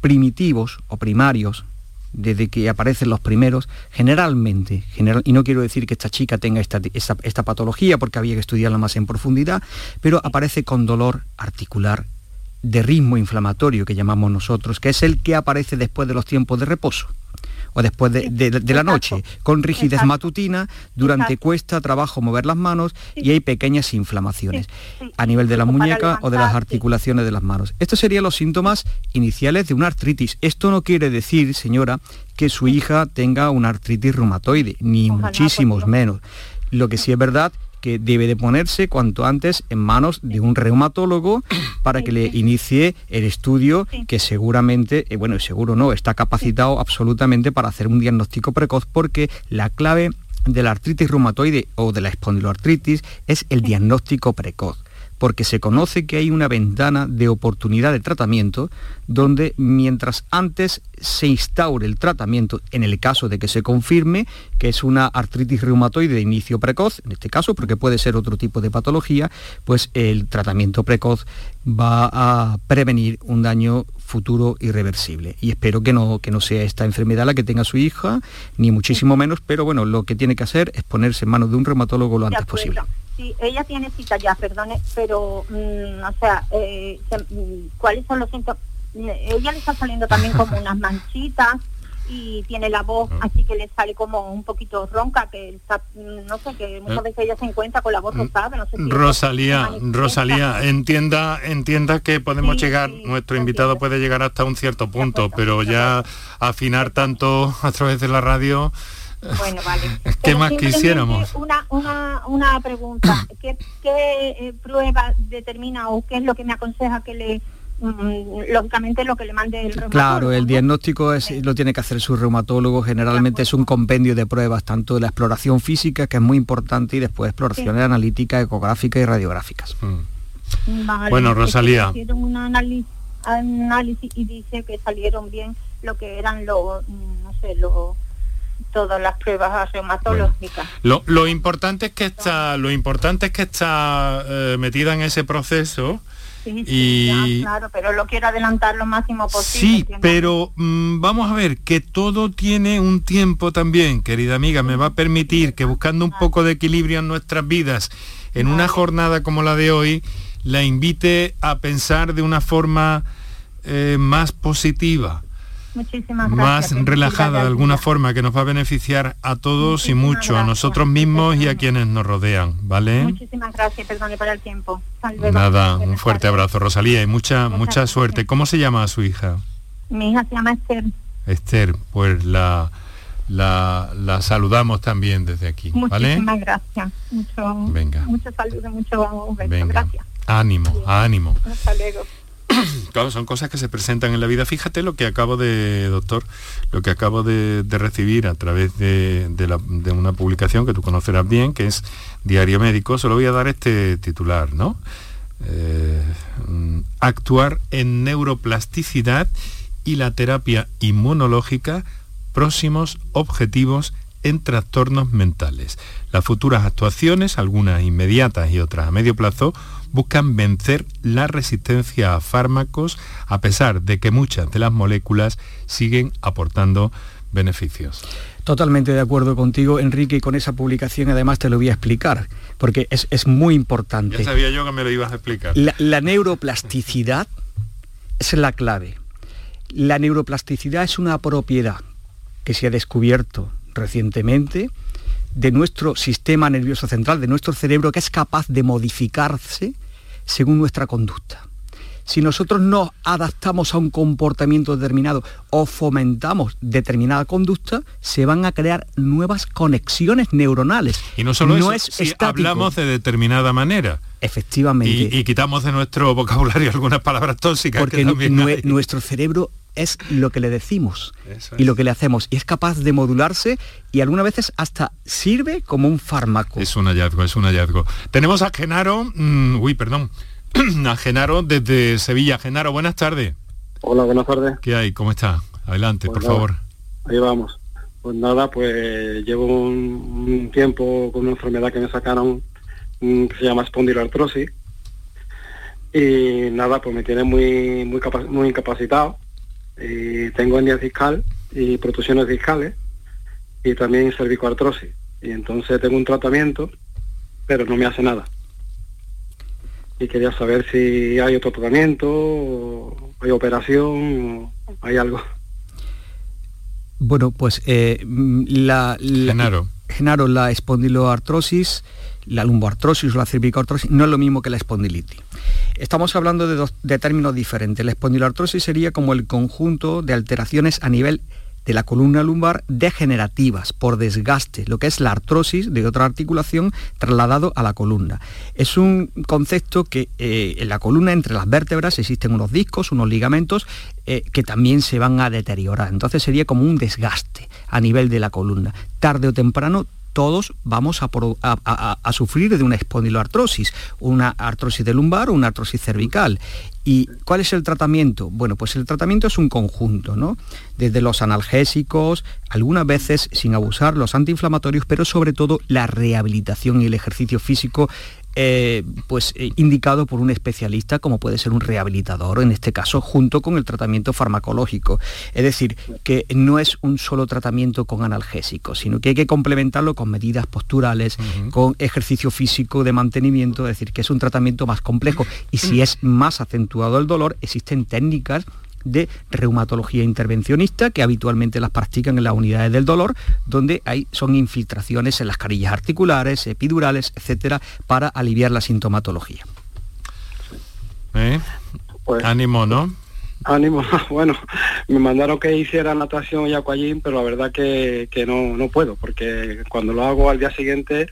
primitivos o primarios, desde que aparecen los primeros, generalmente, general, y no quiero decir que esta chica tenga esta, esta, esta patología porque había que estudiarla más en profundidad, pero aparece con dolor articular de ritmo inflamatorio que llamamos nosotros, que es el que aparece después de los tiempos de reposo o después de, de- de la noche, con rigidez matutina, durante cuesta trabajo mover las manos y hay pequeñas inflamaciones a nivel de la muñeca o de las articulaciones de las manos. Estos serían los síntomas iniciales de una artritis. Esto no quiere decir, señora, que su hija tenga una artritis reumatoide, ni muchísimos menos. Lo que sí es verdad que debe de ponerse cuanto antes en manos de un reumatólogo para que le inicie el estudio que seguramente, eh, bueno, seguro no, está capacitado absolutamente para hacer un diagnóstico precoz porque la clave de la artritis reumatoide o de la espondiloartritis es el diagnóstico precoz porque se conoce que hay una ventana de oportunidad de tratamiento donde mientras antes se instaure el tratamiento, en el caso de que se confirme que es una artritis reumatoide de inicio precoz, en este caso, porque puede ser otro tipo de patología, pues el tratamiento precoz va a prevenir un daño futuro irreversible. Y espero que no, que no sea esta enfermedad la que tenga su hija, ni muchísimo menos, pero bueno, lo que tiene que hacer es ponerse en manos de un reumatólogo lo antes posible. Sí, ella tiene cita ya, perdone, pero, mm, o sea, eh, mm, ¿cuáles son los síntomas? Mm, Ella le está saliendo también como unas manchitas y tiene la voz así que le sale como un poquito ronca, que está, mm, no sé, que muchas Eh. veces ella se encuentra con la voz rosada, no sé si Rosalía. Rosalía, entienda, entienda que podemos Sí, llegar, nuestro invitado puede llegar hasta un cierto punto, pero ya afinar tanto a través de la radio, Bueno, vale. ¿qué Pero más quisiéramos? Una, una, una pregunta. ¿Qué, qué eh, prueba determina o qué es lo que me aconseja que le, mm, lógicamente, lo que le mande el reumatólogo? Claro, el diagnóstico es- lo tiene que hacer su reumatólogo, generalmente es un compendio de pruebas, tanto de la exploración física, que es muy importante, y después exploraciones analíticas, ecográficas y radiográficas. Vale, Bueno, Rosalía. Hicieron un análisis, análisis y dice que salieron bien lo que eran los, mm, no sé, los todas las pruebas reumatológicas. Lo, lo importante es que está, lo importante es que está eh, metida en ese proceso Sí, sí, y ya, claro, pero lo quiero adelantar lo máximo posible. Sí, pero mm, vamos a ver que todo tiene un tiempo también, querida amiga. Me va a permitir que buscando un poco de equilibrio en nuestras vidas, en una jornada como la de hoy, la invite a pensar de una forma eh, más positiva. Muchísimas más gracias. relajada de alguna forma que nos va a beneficiar a todos y mucho, a nosotros mismos y a quienes nos rodean, ¿vale? Muchísimas gracias, perdone por el tiempo. Luego. Nada, un fuerte abrazo, Rosalía, y mucha, mucha suerte. ¿Cómo se llama su hija? Mi hija se llama Esther. Esther, pues la, la, la saludamos también desde aquí, ¿vale? Muchísimas gracias. Mucho, Venga. mucho saludo, mucho beso. Venga. Gracias. Ánimo, ánimo. Hasta luego. Son cosas que se presentan en la vida. Fíjate lo que acabo de, doctor, lo que acabo de, recibir a través de una publicación que tú conocerás bien, que es Diario Médico. Solo voy a dar este titular, ¿no? Eh, mm, actuar en neuroplasticidad y la terapia inmunológica, próximos objetivos en trastornos mentales. Las futuras actuaciones, algunas inmediatas y otras a medio plazo, buscan vencer la resistencia a fármacos a pesar de que muchas de las moléculas siguen aportando beneficios. Totalmente de acuerdo contigo, Enrique, y con esa publicación además te lo voy a explicar, porque es, es muy importante. Ya sabía yo que me lo ibas a explicar. La, la neuroplasticidad es la clave. La neuroplasticidad es una propiedad que se ha descubierto recientemente de nuestro sistema nervioso central, de nuestro cerebro, que es capaz de modificarse según nuestra conducta. Si nosotros nos adaptamos a un comportamiento determinado o fomentamos determinada conducta, se van a crear nuevas conexiones neuronales. Y no solo eso, es si estático. hablamos de determinada manera. Efectivamente. Y, y quitamos de nuestro vocabulario algunas palabras tóxicas. Porque que también nue- hay. nuestro cerebro es lo que le decimos Eso y es. lo que le hacemos y es capaz de modularse y algunas veces hasta sirve como un fármaco. Es un hallazgo, es un hallazgo. Tenemos a Genaro, mm, uy, perdón, a Genaro desde Sevilla. Genaro, buenas tardes. Hola, buenas tardes. ¿Qué hay? ¿Cómo está? Adelante, Pues por nada, favor. Ahí vamos. Pues nada, pues llevo un, un tiempo con una enfermedad que me sacaron mm, que se llama espondiloartrosis. Y nada, pues me tiene muy muy, capa- muy incapacitado. Y tengo hernia discal y protusiones discales y también cervicoartrosis. Y entonces tengo un tratamiento, pero no me hace nada. Y quería saber si hay otro tratamiento, o hay operación, o hay algo. Bueno, pues eh, mm, la, la- Genaro. Genaro, la espondiloartrosis, la lumboartrosis o la cervicoartrosis no es lo mismo que la espondilitis. Estamos hablando de, términos diferentes. La espondiloartrosis sería como el conjunto de alteraciones a nivel de la columna lumbar degenerativas por desgaste, lo que es la artrosis de otra articulación trasladado a la columna. Es un concepto que eh, en la columna entre las vértebras existen unos discos, unos ligamentos eh, que también se van a deteriorar. Entonces sería como un desgaste a nivel de la columna. Tarde o temprano todos vamos a, sufrir de una espondiloartrosis, una artrosis de lumbar o una artrosis cervical. ¿Y cuál es el tratamiento? Bueno, pues el tratamiento es un conjunto, ¿no? Desde los analgésicos, algunas veces sin abusar, los antiinflamatorios, pero sobre todo la rehabilitación y el ejercicio físico eh, pues eh, indicado por un especialista como puede ser un rehabilitador, en este caso junto con el tratamiento farmacológico. Es decir, que no es un solo tratamiento con analgésicos, sino que hay que complementarlo con medidas posturales, con ejercicio físico de mantenimiento, es decir, que es un tratamiento más complejo. Y si es más acentuado el dolor, existen técnicas de reumatología intervencionista que habitualmente las practican en las unidades del dolor, donde hay, son infiltraciones en las carillas articulares, epidurales, etcétera, para aliviar la sintomatología. ¿Eh? Pues- Ánimo, ¿no? Ánimo, bueno, me mandaron que hiciera natación y aquagym, pero la verdad que, que no, no puedo, porque cuando lo hago al día siguiente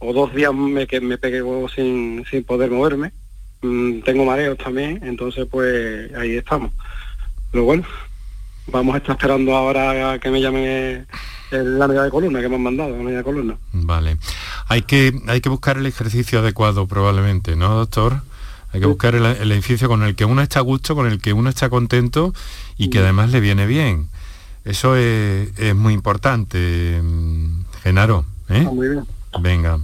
o dos días me, que me pego sin, sin poder moverme, Mm, tengo mareos también, entonces pues ahí estamos. Pero bueno, vamos a estar esperando ahora a que me llame el- la unidad de columna que me han mandado, la unidad de columna. Vale. Hay que, hay que buscar el ejercicio adecuado probablemente, ¿no, doctor? Hay que buscar el, el ejercicio con el que uno está a gusto, con el que uno está contento y que además le viene bien. Eso es, es muy importante, mm, Genaro. ¿eh? Ah, muy bien. Venga.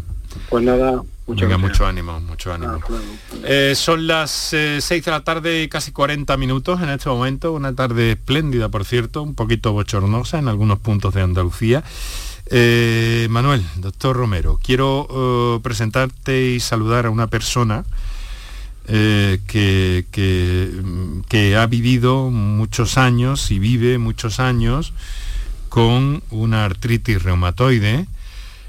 Pues nada, Venga, mucho ánimo, mucho ánimo. Hasta luego. Eh, son las 6 de la tarde y casi 40 minutos en este momento, una tarde espléndida, por cierto, un poquito bochornosa en algunos puntos de Andalucía. Eh, Manuel, doctor Romero, quiero eh, presentarte y saludar a una persona eh, que, que, ha vivido muchos años y vive muchos años con una artritis reumatoide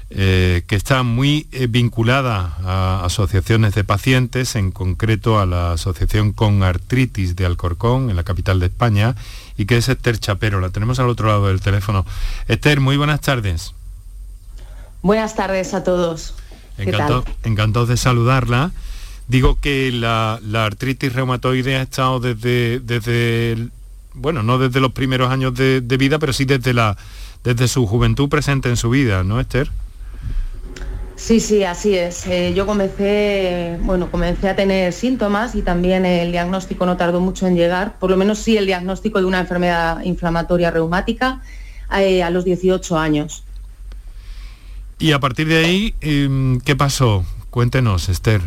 eh, que está muy eh, vinculada a asociaciones de pacientes, en concreto a la Asociación con Artritis de Alcorcón, en la capital de España, y que es Esther Chapero. La tenemos al otro lado del teléfono. Esther, muy buenas tardes. Buenas tardes a todos. Encantado, de saludarla. Digo que la, artritis reumatoide ha estado desde, desde bueno, no desde los primeros años de, de vida, pero sí desde, la, desde su juventud presente en su vida, ¿no, Esther? Sí, sí, así es. Eh, yo comencé, bueno, comencé a tener síntomas y también el diagnóstico no tardó mucho en llegar, por lo menos sí el diagnóstico de una enfermedad inflamatoria reumática eh, a los 18 años. Y a partir de ahí, em, ¿qué pasó? Cuéntenos, Esther.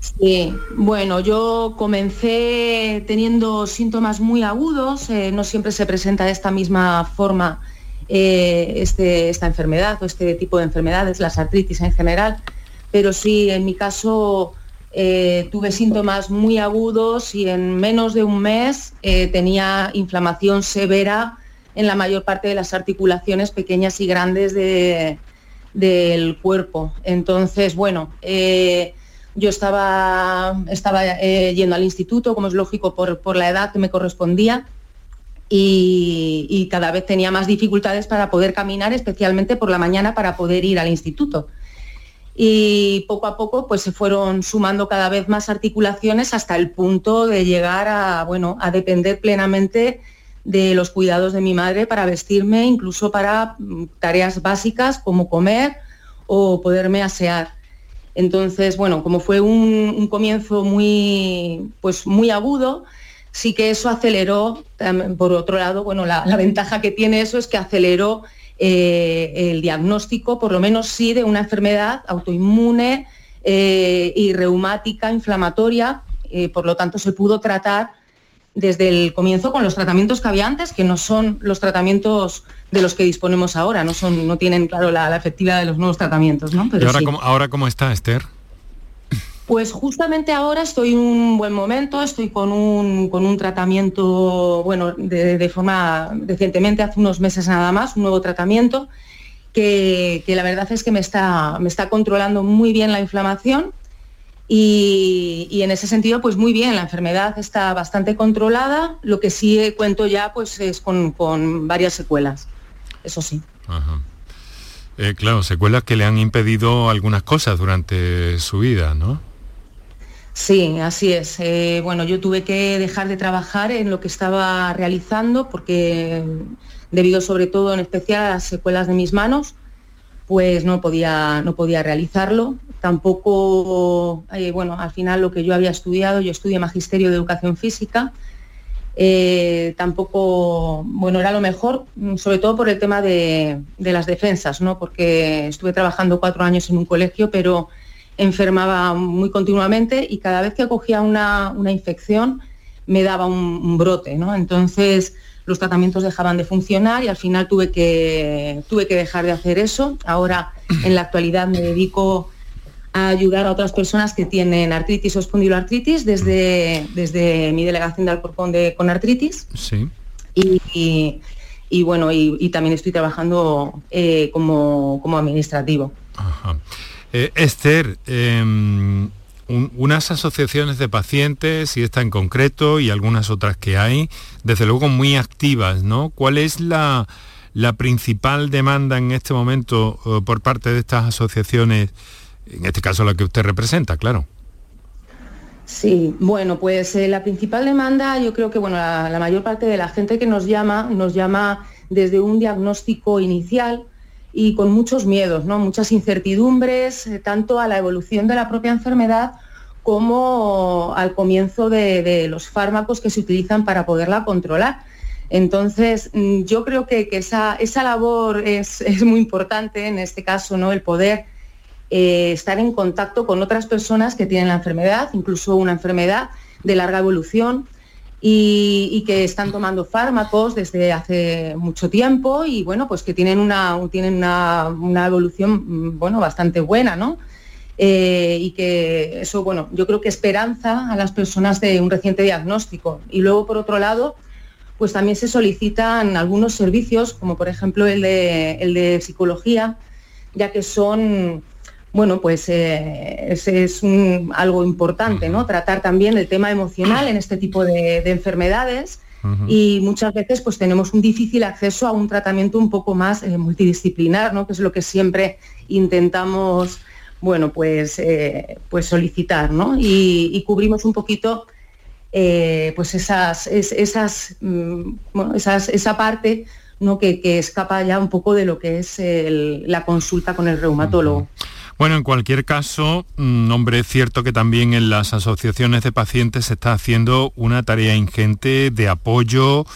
Sí, bueno, yo comencé teniendo síntomas muy agudos, eh, no siempre se presenta de esta misma forma eh, este, esta enfermedad o este tipo de enfermedades, las artritis en general, pero sí, en mi caso eh, tuve síntomas muy agudos y en menos de un mes eh, tenía inflamación severa en la mayor parte de las articulaciones pequeñas y grandes del cuerpo. Entonces, bueno, yo estaba, estaba yendo al instituto, como es lógico, por la edad que me correspondía y, cada vez tenía más dificultades para poder caminar, especialmente por la mañana para poder ir al instituto. Y poco a poco pues se fueron sumando cada vez más articulaciones hasta el punto de llegar a, bueno, a depender plenamente de los cuidados de mi madre para vestirme, incluso para mm, tareas básicas como comer o poderme asear. Entonces, bueno, como fue un, un comienzo muy, pues muy agudo, sí que eso aceleró, por otro lado, bueno, la, ventaja que tiene eso es que aceleró eh, el diagnóstico, por lo menos sí, de una enfermedad autoinmune eh, y reumática, inflamatoria, eh, por lo tanto se pudo tratar desde el comienzo con los tratamientos que había antes, que no son los tratamientos de los que disponemos ahora, no, son, no tienen, claro, la, efectividad de los nuevos tratamientos. ¿no? Pero ¿Y ahora, cómo, ahora cómo está, Esther? Pues justamente ahora estoy en un buen momento, estoy con un, con un tratamiento, bueno, de, forma recientemente, hace unos meses nada más, un nuevo tratamiento, que, la verdad es que me está, me está controlando muy bien la inflamación y, en ese sentido, pues muy bien, la enfermedad está bastante controlada, lo que sí cuento ya pues es con, varias secuelas, eso sí. Eh, claro, secuelas que le han impedido algunas cosas durante su vida, ¿no? Sí, así es. Eh, bueno, yo tuve que dejar de trabajar en lo que estaba realizando porque debido sobre todo en especial a las secuelas de mis manos, pues no podía, no podía realizarlo. Tampoco, eh, bueno, al final lo que yo había estudiado, yo estudié Magisterio de Educación Física, eh, tampoco, bueno, era lo mejor, sobre todo por el tema de, de las defensas, ¿no? Porque estuve trabajando cuatro años en un colegio, pero enfermaba muy continuamente y cada vez que acogía una, infección me daba un, brote, ¿no? Entonces los tratamientos dejaban de funcionar y al final tuve que, tuve que dejar de hacer eso. Ahora en la actualidad me dedico a ayudar a otras personas que tienen artritis o espondiloartritis desde, desde mi delegación de Alcorcón de, con artritis. Sí. Y, bueno, y, también estoy trabajando eh, como, como administrativo. Ajá. Eh, Esther, em, unas asociaciones de pacientes, y esta en concreto, y algunas otras que hay, desde luego muy activas, ¿no? ¿Cuál es la, principal demanda en este momento eh, por parte de estas asociaciones, en este caso la que usted representa, claro? Sí, bueno, pues eh, la principal demanda, yo creo que bueno, la, la, mayor parte de la gente que nos llama, nos llama desde un diagnóstico inicial, y con muchos miedos, ¿no? muchas incertidumbres, eh, tanto a la evolución de la propia enfermedad como al comienzo de, los fármacos que se utilizan para poderla controlar. Entonces, mm, yo creo que, esa, labor es, muy importante en este caso, ¿no? el poder eh, estar en contacto con otras personas que tienen la enfermedad, incluso una enfermedad de larga evolución, y, que están tomando fármacos desde hace mucho tiempo y bueno, pues que tienen una, tienen una, evolución mm, bueno, bastante buena, ¿no? eh, y que eso, bueno, yo creo que esperanza a las personas de un reciente diagnóstico. Y luego, por otro lado, pues también se solicitan algunos servicios, como por ejemplo el de, el de psicología, ya que son bueno, pues eh, ese es algo importante, ¿no? Tratar también el tema emocional en este tipo de, enfermedades y muchas veces pues tenemos un difícil acceso a un tratamiento un poco más eh, multidisciplinar, ¿no? Que es lo que siempre intentamos, bueno, pues, eh, pues solicitar, ¿no? Y, cubrimos un poquito pues esas, esas, mm, esas, esa parte ¿no? que, escapa ya un poco de lo que es la consulta con el reumatólogo. Bueno, en cualquier caso, mm, hombre, es cierto que también en las asociaciones de pacientes se está haciendo una tarea ingente de apoyo,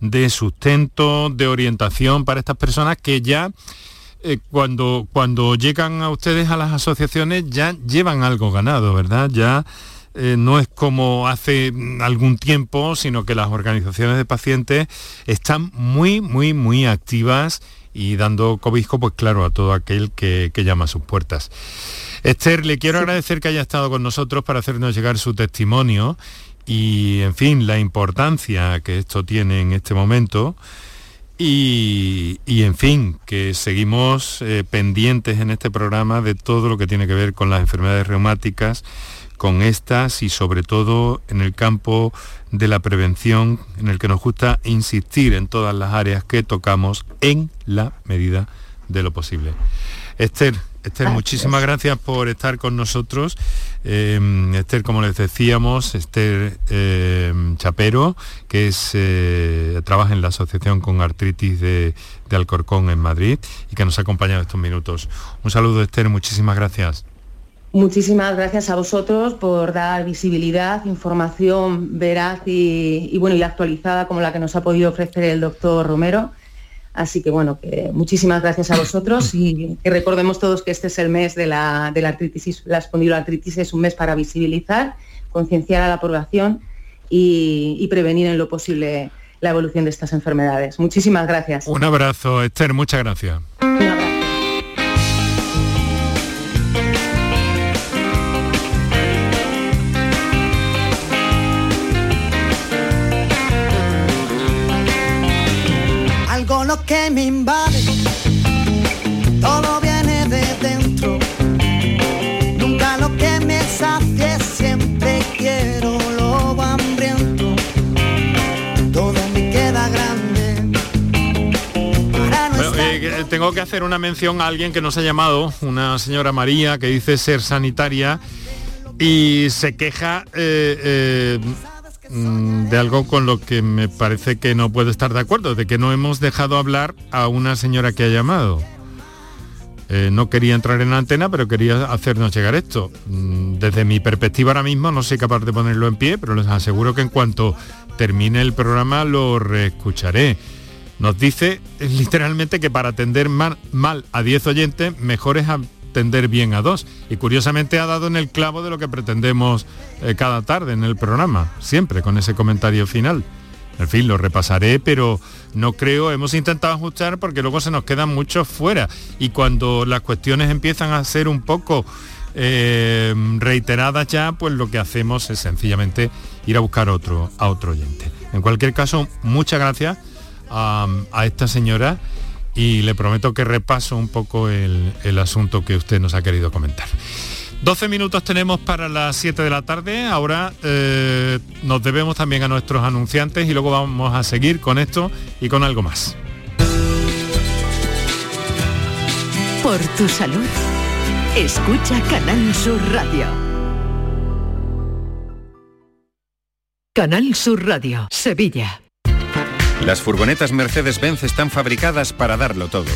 de sustento, de orientación para estas personas que ya eh, cuando, cuando llegan a ustedes a las asociaciones ya llevan algo ganado, ¿verdad? Ya eh, no es como hace mm, algún tiempo, sino que las organizaciones de pacientes están muy, muy, muy activas y dando cobisco, pues claro, a todo aquel que, llama a sus puertas. Esther, le quiero agradecer que haya estado con nosotros para hacernos llegar su testimonio y, en fin, la importancia que esto tiene en este momento. Y, en fin, que seguimos eh, pendientes en este programa de todo lo que tiene que ver con las enfermedades reumáticas, con estas y sobre todo en el campo de la prevención en el que nos gusta insistir en todas las áreas que tocamos en la medida de lo posible. Esther, Esther, muchísimas gracias por estar con nosotros. Eh, Esther, como les decíamos, Esther eh, Chapero, que es, eh, trabaja en la Asociación con Artritis de, de Alcorcón en Madrid y que nos ha acompañado estos minutos. Un saludo, Esther, muchísimas gracias. Muchísimas gracias a vosotros por dar visibilidad, información veraz y, bueno y actualizada como la que nos ha podido ofrecer el doctor Romero. Así que bueno, que muchísimas gracias a vosotros y que recordemos todos que este es el mes de la, de la artritis, la espondiloartritis es un mes para visibilizar, concienciar a la población y, y prevenir en lo posible la evolución de estas enfermedades. Muchísimas gracias. Un abrazo, Esther, muchas gracias. Tengo que hacer una mención a alguien que nos ha llamado, una señora María que dice ser sanitaria y se queja eh, eh, Mm, de algo con lo que me parece que no puedo estar de acuerdo, de que no hemos dejado hablar a una señora que ha llamado. Eh, no quería entrar en la antena, pero quería hacernos llegar esto. Mm, desde mi perspectiva ahora mismo no soy capaz de ponerlo en pie, pero les aseguro que en cuanto termine el programa lo reescucharé. Nos dice literalmente que para atender mal, a 10 oyentes, mejor es atender bien a dos. Y curiosamente ha dado en el clavo de lo que pretendemos eh, cada tarde en el programa, siempre con ese comentario final. En fin, lo repasaré, pero no creo, hemos intentado ajustar porque luego se nos quedan muchos fuera. Y cuando las cuestiones empiezan a ser un poco eh, reiteradas ya, pues lo que hacemos es sencillamente ir a buscar otro, a otro oyente. En cualquier caso, muchas gracias a esta señora y le prometo que repaso un poco el, asunto que usted nos ha querido comentar. 12 minutos tenemos para las 7 de la tarde. Ahora eh, nos debemos también a nuestros anunciantes y luego vamos a seguir con esto y con algo más. Por tu salud, escucha Canal Sur Radio. Canal Sur Radio, Sevilla. Las furgonetas Mercedes-Benz están fabricadas para darlo todo.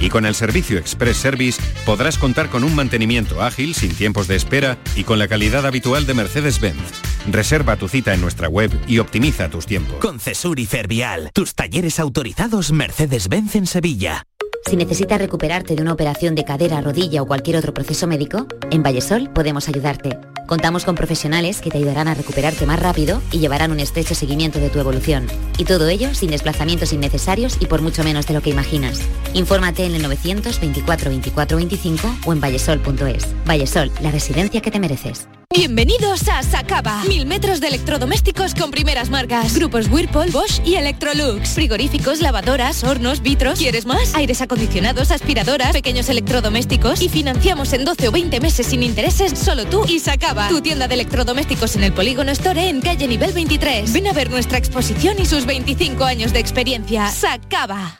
Y con el servicio Express Service podrás contar con un mantenimiento ágil, sin tiempos de espera y con la calidad habitual de Mercedes-Benz. Reserva tu cita en nuestra web y optimiza tus tiempos. Con Cesur y Fervial, tus talleres autorizados Mercedes-Benz en Sevilla. Si necesitas recuperarte de una operación de cadera, rodilla o cualquier otro proceso médico, en Vallesol podemos ayudarte. Contamos con profesionales que te ayudarán a recuperarte más rápido y llevarán un estrecho seguimiento de tu evolución. Y todo ello sin desplazamientos innecesarios y por mucho menos de lo que imaginas. Infórmate en el 924 24 25 o en vallesol.es. Vallesol, la residencia que te mereces. Bienvenidos a Sacaba. Mil metros de electrodomésticos con primeras marcas. Grupos Whirlpool, Bosch y Electrolux. Frigoríficos, lavadoras, hornos, vitros. ¿Quieres más? Aires acondicionados, aspiradoras, pequeños electrodomésticos. Y financiamos en 12 o 20 meses sin intereses solo tú y Sacaba. Tu tienda de electrodomésticos en el Polígono Store en calle nivel 23. Ven a ver nuestra exposición y sus 25 años de experiencia. Sacaba.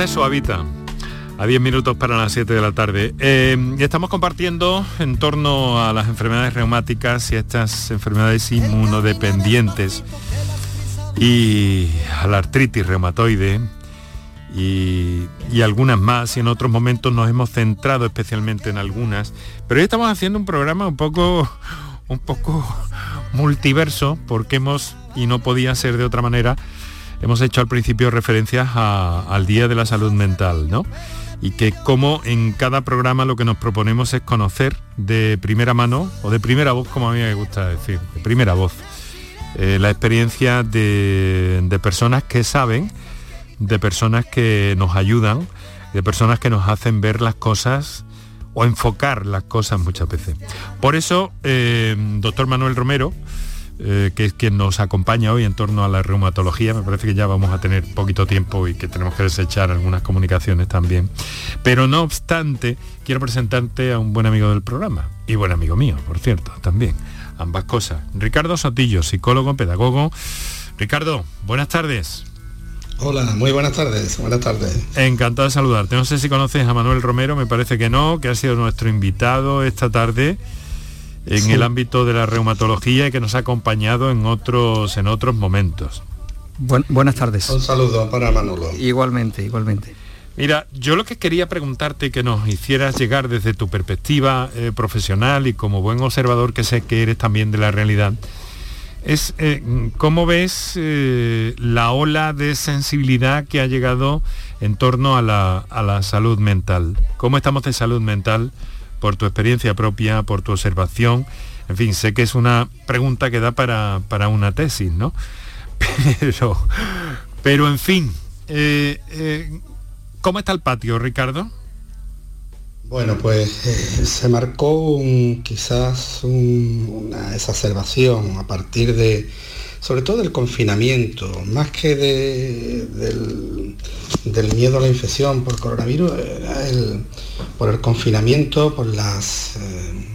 Es Suavita, a 10 minutos para las 7 de la tarde. Eh, estamos compartiendo en torno a las enfermedades reumáticas y estas enfermedades inmunodependientes y a la artritis reumatoide y, y algunas más y en otros momentos nos hemos centrado especialmente en algunas, pero hoy estamos haciendo un programa un poco un poco multiverso porque hemos y no podía ser de otra manera hemos hecho al principio referencias al Día de la Salud Mental, ¿no? Y que como en cada programa lo que nos proponemos es conocer de primera mano, o de primera voz, como a mí me gusta decir, de primera voz, eh, la experiencia de, de personas que saben, de personas que nos ayudan, de personas que nos hacen ver las cosas o enfocar las cosas muchas veces. Por eso, eh, doctor Manuel Romero, eh, que es quien nos acompaña hoy en torno a la reumatología. Me parece que ya vamos a tener poquito tiempo y que tenemos que desechar algunas comunicaciones también. Pero no obstante, quiero presentarte a un buen amigo del programa y buen amigo mío, por cierto, también. Ambas cosas. Ricardo Sotillo, psicólogo, pedagogo. Ricardo, buenas tardes. Hola, muy buenas tardes, buenas tardes. Encantado de saludarte. No sé si conoces a Manuel Romero, me parece que no, que ha sido nuestro invitado esta tarde en Sí. el ámbito de la reumatología y que nos ha acompañado en otros, en otros momentos. Buen- buenas tardes. Un saludo para Manolo. Igualmente, igualmente. Mira, yo lo que quería preguntarte que nos hicieras llegar desde tu perspectiva eh, profesional y como buen observador que sé que eres también de la realidad, es eh, cómo ves eh, la ola de sensibilidad que ha llegado en torno a la, a la salud mental. ¿Cómo estamos de salud mental por tu experiencia propia, por tu observación? En fin, sé que es una pregunta que da para, para una tesis, ¿no? Pero, pero en fin, eh, eh, ¿cómo está el patio, Ricardo? Bueno, pues eh, se marcó quizás un- una exacerbación a partir de, sobre todo del confinamiento, más que de- del, del miedo a la infección por coronavirus, por el confinamiento, por las, eh,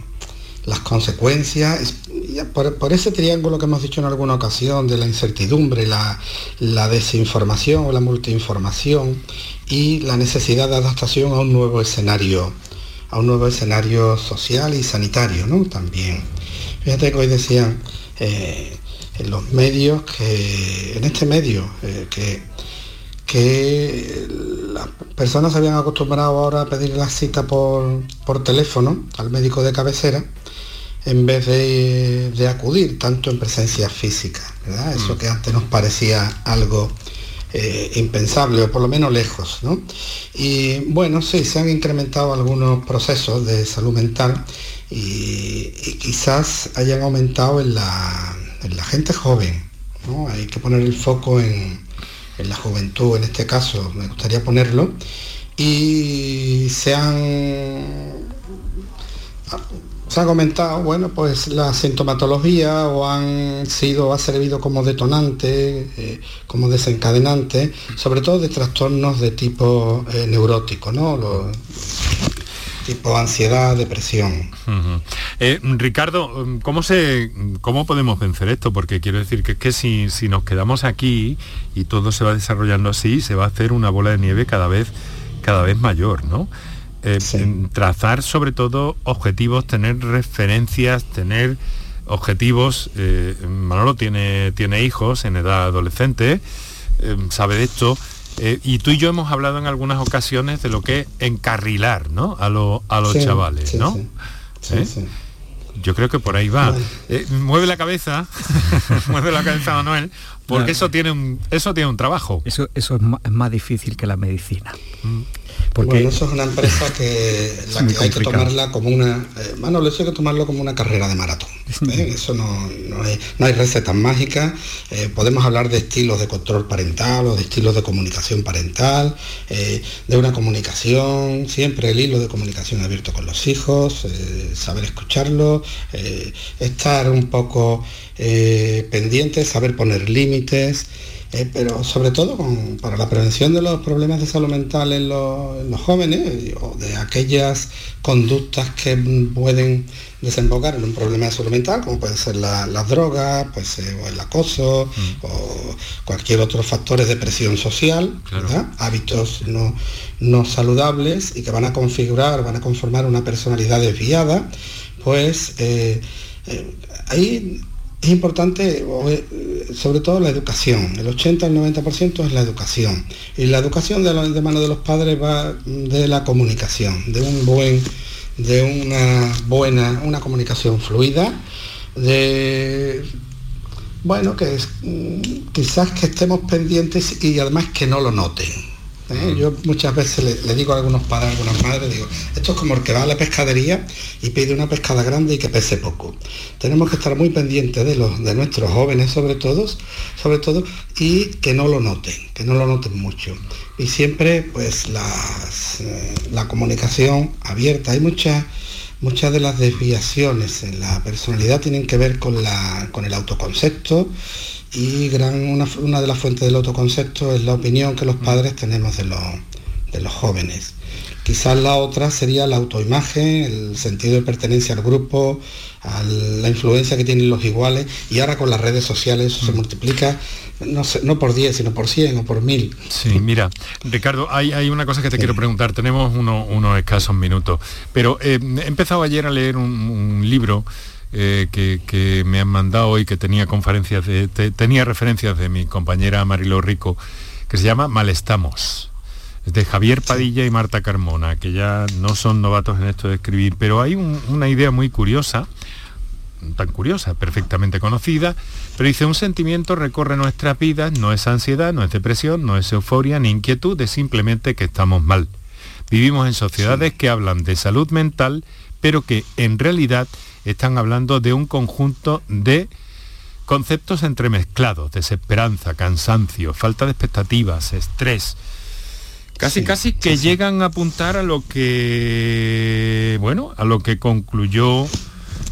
las consecuencias, por ese triángulo que hemos dicho en alguna ocasión de la incertidumbre, la, la desinformación o la multiinformación y la necesidad de adaptación a un nuevo escenario, a un nuevo escenario social y sanitario, ¿no? También. Fíjate que hoy decían eh, en los medios que, en este medio, eh, que, que las personas se habían acostumbrado ahora a pedir la cita por, por teléfono al médico de cabecera en vez de, de acudir tanto en presencia física, ¿verdad? Eso que antes nos parecía algo eh, impensable o por lo menos lejos, ¿no? Y bueno, sí, se han incrementado algunos procesos de salud mental y, y quizás hayan aumentado en la, la gente joven, ¿no? Hay que poner el foco en, en la juventud, en este caso, me gustaría ponerlo, y se han se ha comentado, bueno, pues la sintomatología o han sido, ha servido como detonante, eh, como desencadenante, sobre todo de trastornos de tipo eh, neurótico, ¿no? Tipo ansiedad, depresión. Eh, Ricardo, ¿cómo, se, ¿cómo podemos vencer esto? Porque quiero decir que, que si, si nos quedamos aquí y todo se va desarrollando así, se va a hacer una bola de nieve cada vez, cada vez mayor, ¿no? Eh, trazar sobre todo objetivos, tener referencias, tener objetivos. Eh, Manolo tiene, tiene hijos en edad adolescente, eh, sabe de esto. Y tú y yo hemos hablado en algunas ocasiones de lo que es encarrilar ¿no? a, a los chavales, ¿no? Yo creo que por ahí va. mueve la cabeza, mueve la cabeza Manuel, porque eso tiene un eso tiene un trabajo. Eso, eso es, más, difícil que la medicina. Mm. Porque bueno, eso es una empresa que, la que hay que tomarla como una. Eh, Manolo, eso hay que tomarlo como una carrera de maratón. ¿eh? Eso no, no, hay recetas mágicas. Eh, podemos hablar de estilos de control parental o de estilos de comunicación parental, eh, de una comunicación, siempre el hilo de comunicación abierto con los hijos, saber escucharlos, estar un poco pendiente, saber poner límites. Eh, pero sobre todo para la prevención de los problemas de salud mental en los, jóvenes o de aquellas conductas que pueden desembocar en un problema de salud mental, como pueden ser las drogas, pues, o el acoso, mm. o cualquier otro factor de presión social, hábitos no, saludables y que van a configurar, van a conformar una personalidad desviada, pues eh, eh, ahí es importante, sobre todo la educación. El 80 al 90% es la educación. Y la educación de, de mano de los padres va de la comunicación, de un buen, de una buena, una comunicación fluida, de bueno, que es, mm, quizás que estemos pendientes y además que no lo noten ¿eh? Yo muchas veces le, digo a algunos padres, a algunas madres, digo, esto es como el que va a la pescadería y pide una pescada grande y que pese poco. Tenemos que estar muy pendientes de los de nuestros jóvenes sobre todo, sobre todo, y que no lo noten, que no lo noten mucho. Y siempre pues eh, la comunicación abierta. Hay muchas muchas de las desviaciones en la personalidad tienen que ver con, la, con el autoconcepto y gran, una, de las fuentes del autoconcepto es la opinión que los padres tenemos de los, de los jóvenes. Quizás la otra sería la autoimagen, el sentido de pertenencia al grupo, la influencia que tienen los iguales y ahora con las redes sociales eso se mm. multiplica no, no por 10, sino por 100 o por 1000. Sí, mira, Ricardo, hay, hay una cosa que te quiero preguntar, tenemos unos escasos minutos, pero eh, he empezado ayer a leer un libro eh, que, me han mandado y que tenía conferencias de, tenía referencias de mi compañera Marilo Rico, que se llama Malestamos. Es de Javier Padilla y Marta Carmona, que ya no son novatos en esto de escribir, pero hay una idea muy curiosa, tan curiosa, perfectamente conocida, pero dice, un sentimiento recorre nuestras vidas, no es ansiedad, no es depresión, no es euforia ni inquietud, es simplemente que estamos mal. Vivimos en sociedades que hablan de salud mental, pero que en realidad están hablando de un conjunto de conceptos entremezclados, desesperanza, cansancio, falta de expectativas, estrés, casi casi que llegan a apuntar a lo que, bueno, a lo que concluyó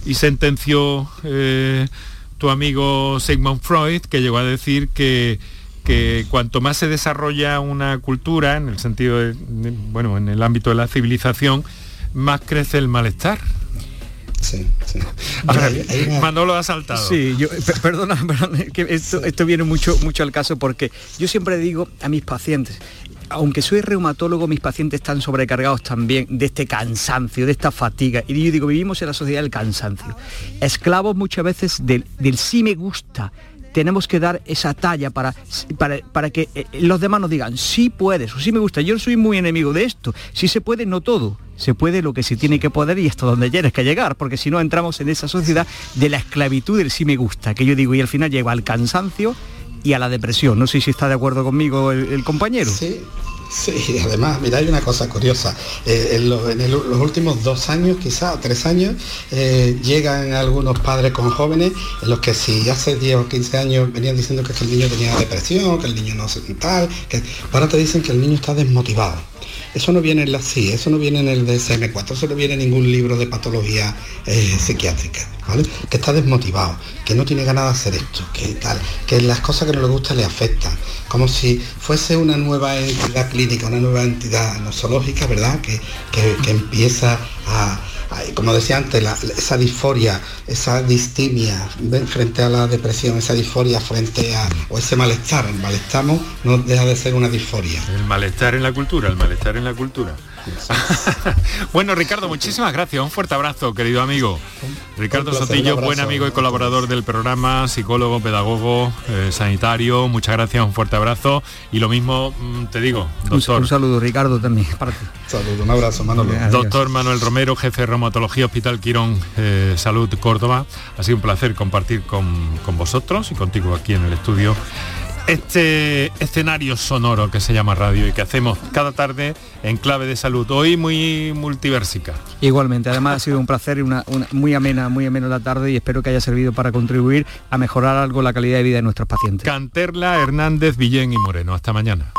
y sentenció eh, tu amigo Sigmund Freud, que llegó a decir que, que cuanto más se desarrolla una cultura, en el sentido de, bueno, en el ámbito de la civilización, más crece el malestar. Sí, sí. Manolo ha saltado. Sí, yo, perdona, que esto, viene mucho, mucho al caso porque yo siempre digo a mis pacientes, aunque soy reumatólogo, mis pacientes están sobrecargados también de este cansancio, de esta fatiga. Y yo digo, vivimos en la sociedad del cansancio. Esclavos muchas veces del, del sí me gusta, tenemos que dar esa talla para, para, que eh, los demás nos digan, sí puedes o sí me gusta. Yo soy muy enemigo de esto. Sí se puede, no todo. Se puede lo que se tiene que poder y hasta donde tienes que llegar, porque si no entramos en esa sociedad de la esclavitud del sí me gusta, que yo digo, y al final lleva al cansancio y a la depresión. No sé si está de acuerdo conmigo el, compañero. Sí, Sí, además, mira, hay una cosa curiosa. Eh, en, los últimos dos años, quizá, o tres años, eh, llegan algunos padres con jóvenes en los que si hace 10 o 15 años venían diciendo que el niño tenía depresión, que el niño no se tal, que ahora te dicen que el niño está desmotivado. Eso no viene en la CI, eso no viene en el DSM-4, eso no viene en ningún libro de patología eh, psiquiátrica, ¿vale? Que está desmotivado, que no tiene ganas de hacer esto, que tal, que las cosas que no le gustan le afectan, como si fuese una nueva entidad clínica, una nueva entidad nosológica, ¿verdad? Que, que- empieza a- como decía antes, esa disforia, esa distimia frente a la depresión, esa disforia frente a, o ese malestar, el malestar no deja de ser una disforia. El malestar en la cultura, el malestar en la cultura. bueno, Ricardo, muchísimas gracias. Un fuerte abrazo, querido amigo. Ricardo placer, Sotillo, abrazo. buen amigo y colaborador del programa, psicólogo, pedagogo, eh, sanitario. Muchas gracias, un fuerte abrazo. Y lo mismo mm, te digo, Un, doctor. un saludo, Ricardo, también. Para ti. Saludo, un abrazo, Manolo. Doctor Manuel Romero, jefe de reumatología Hospital Quirón eh, Salud Córdoba. Ha sido un placer compartir con, con vosotros y contigo aquí en el estudio este escenario sonoro que se llama radio y que hacemos cada tarde en clave de salud. Hoy muy multiversica. Igualmente, además ha sido un placer y una, una- muy amena, muy amena la tarde y espero que haya servido para contribuir a mejorar algo la calidad de vida de nuestros pacientes. Canterla, Hernández, Villén y Moreno. Hasta mañana.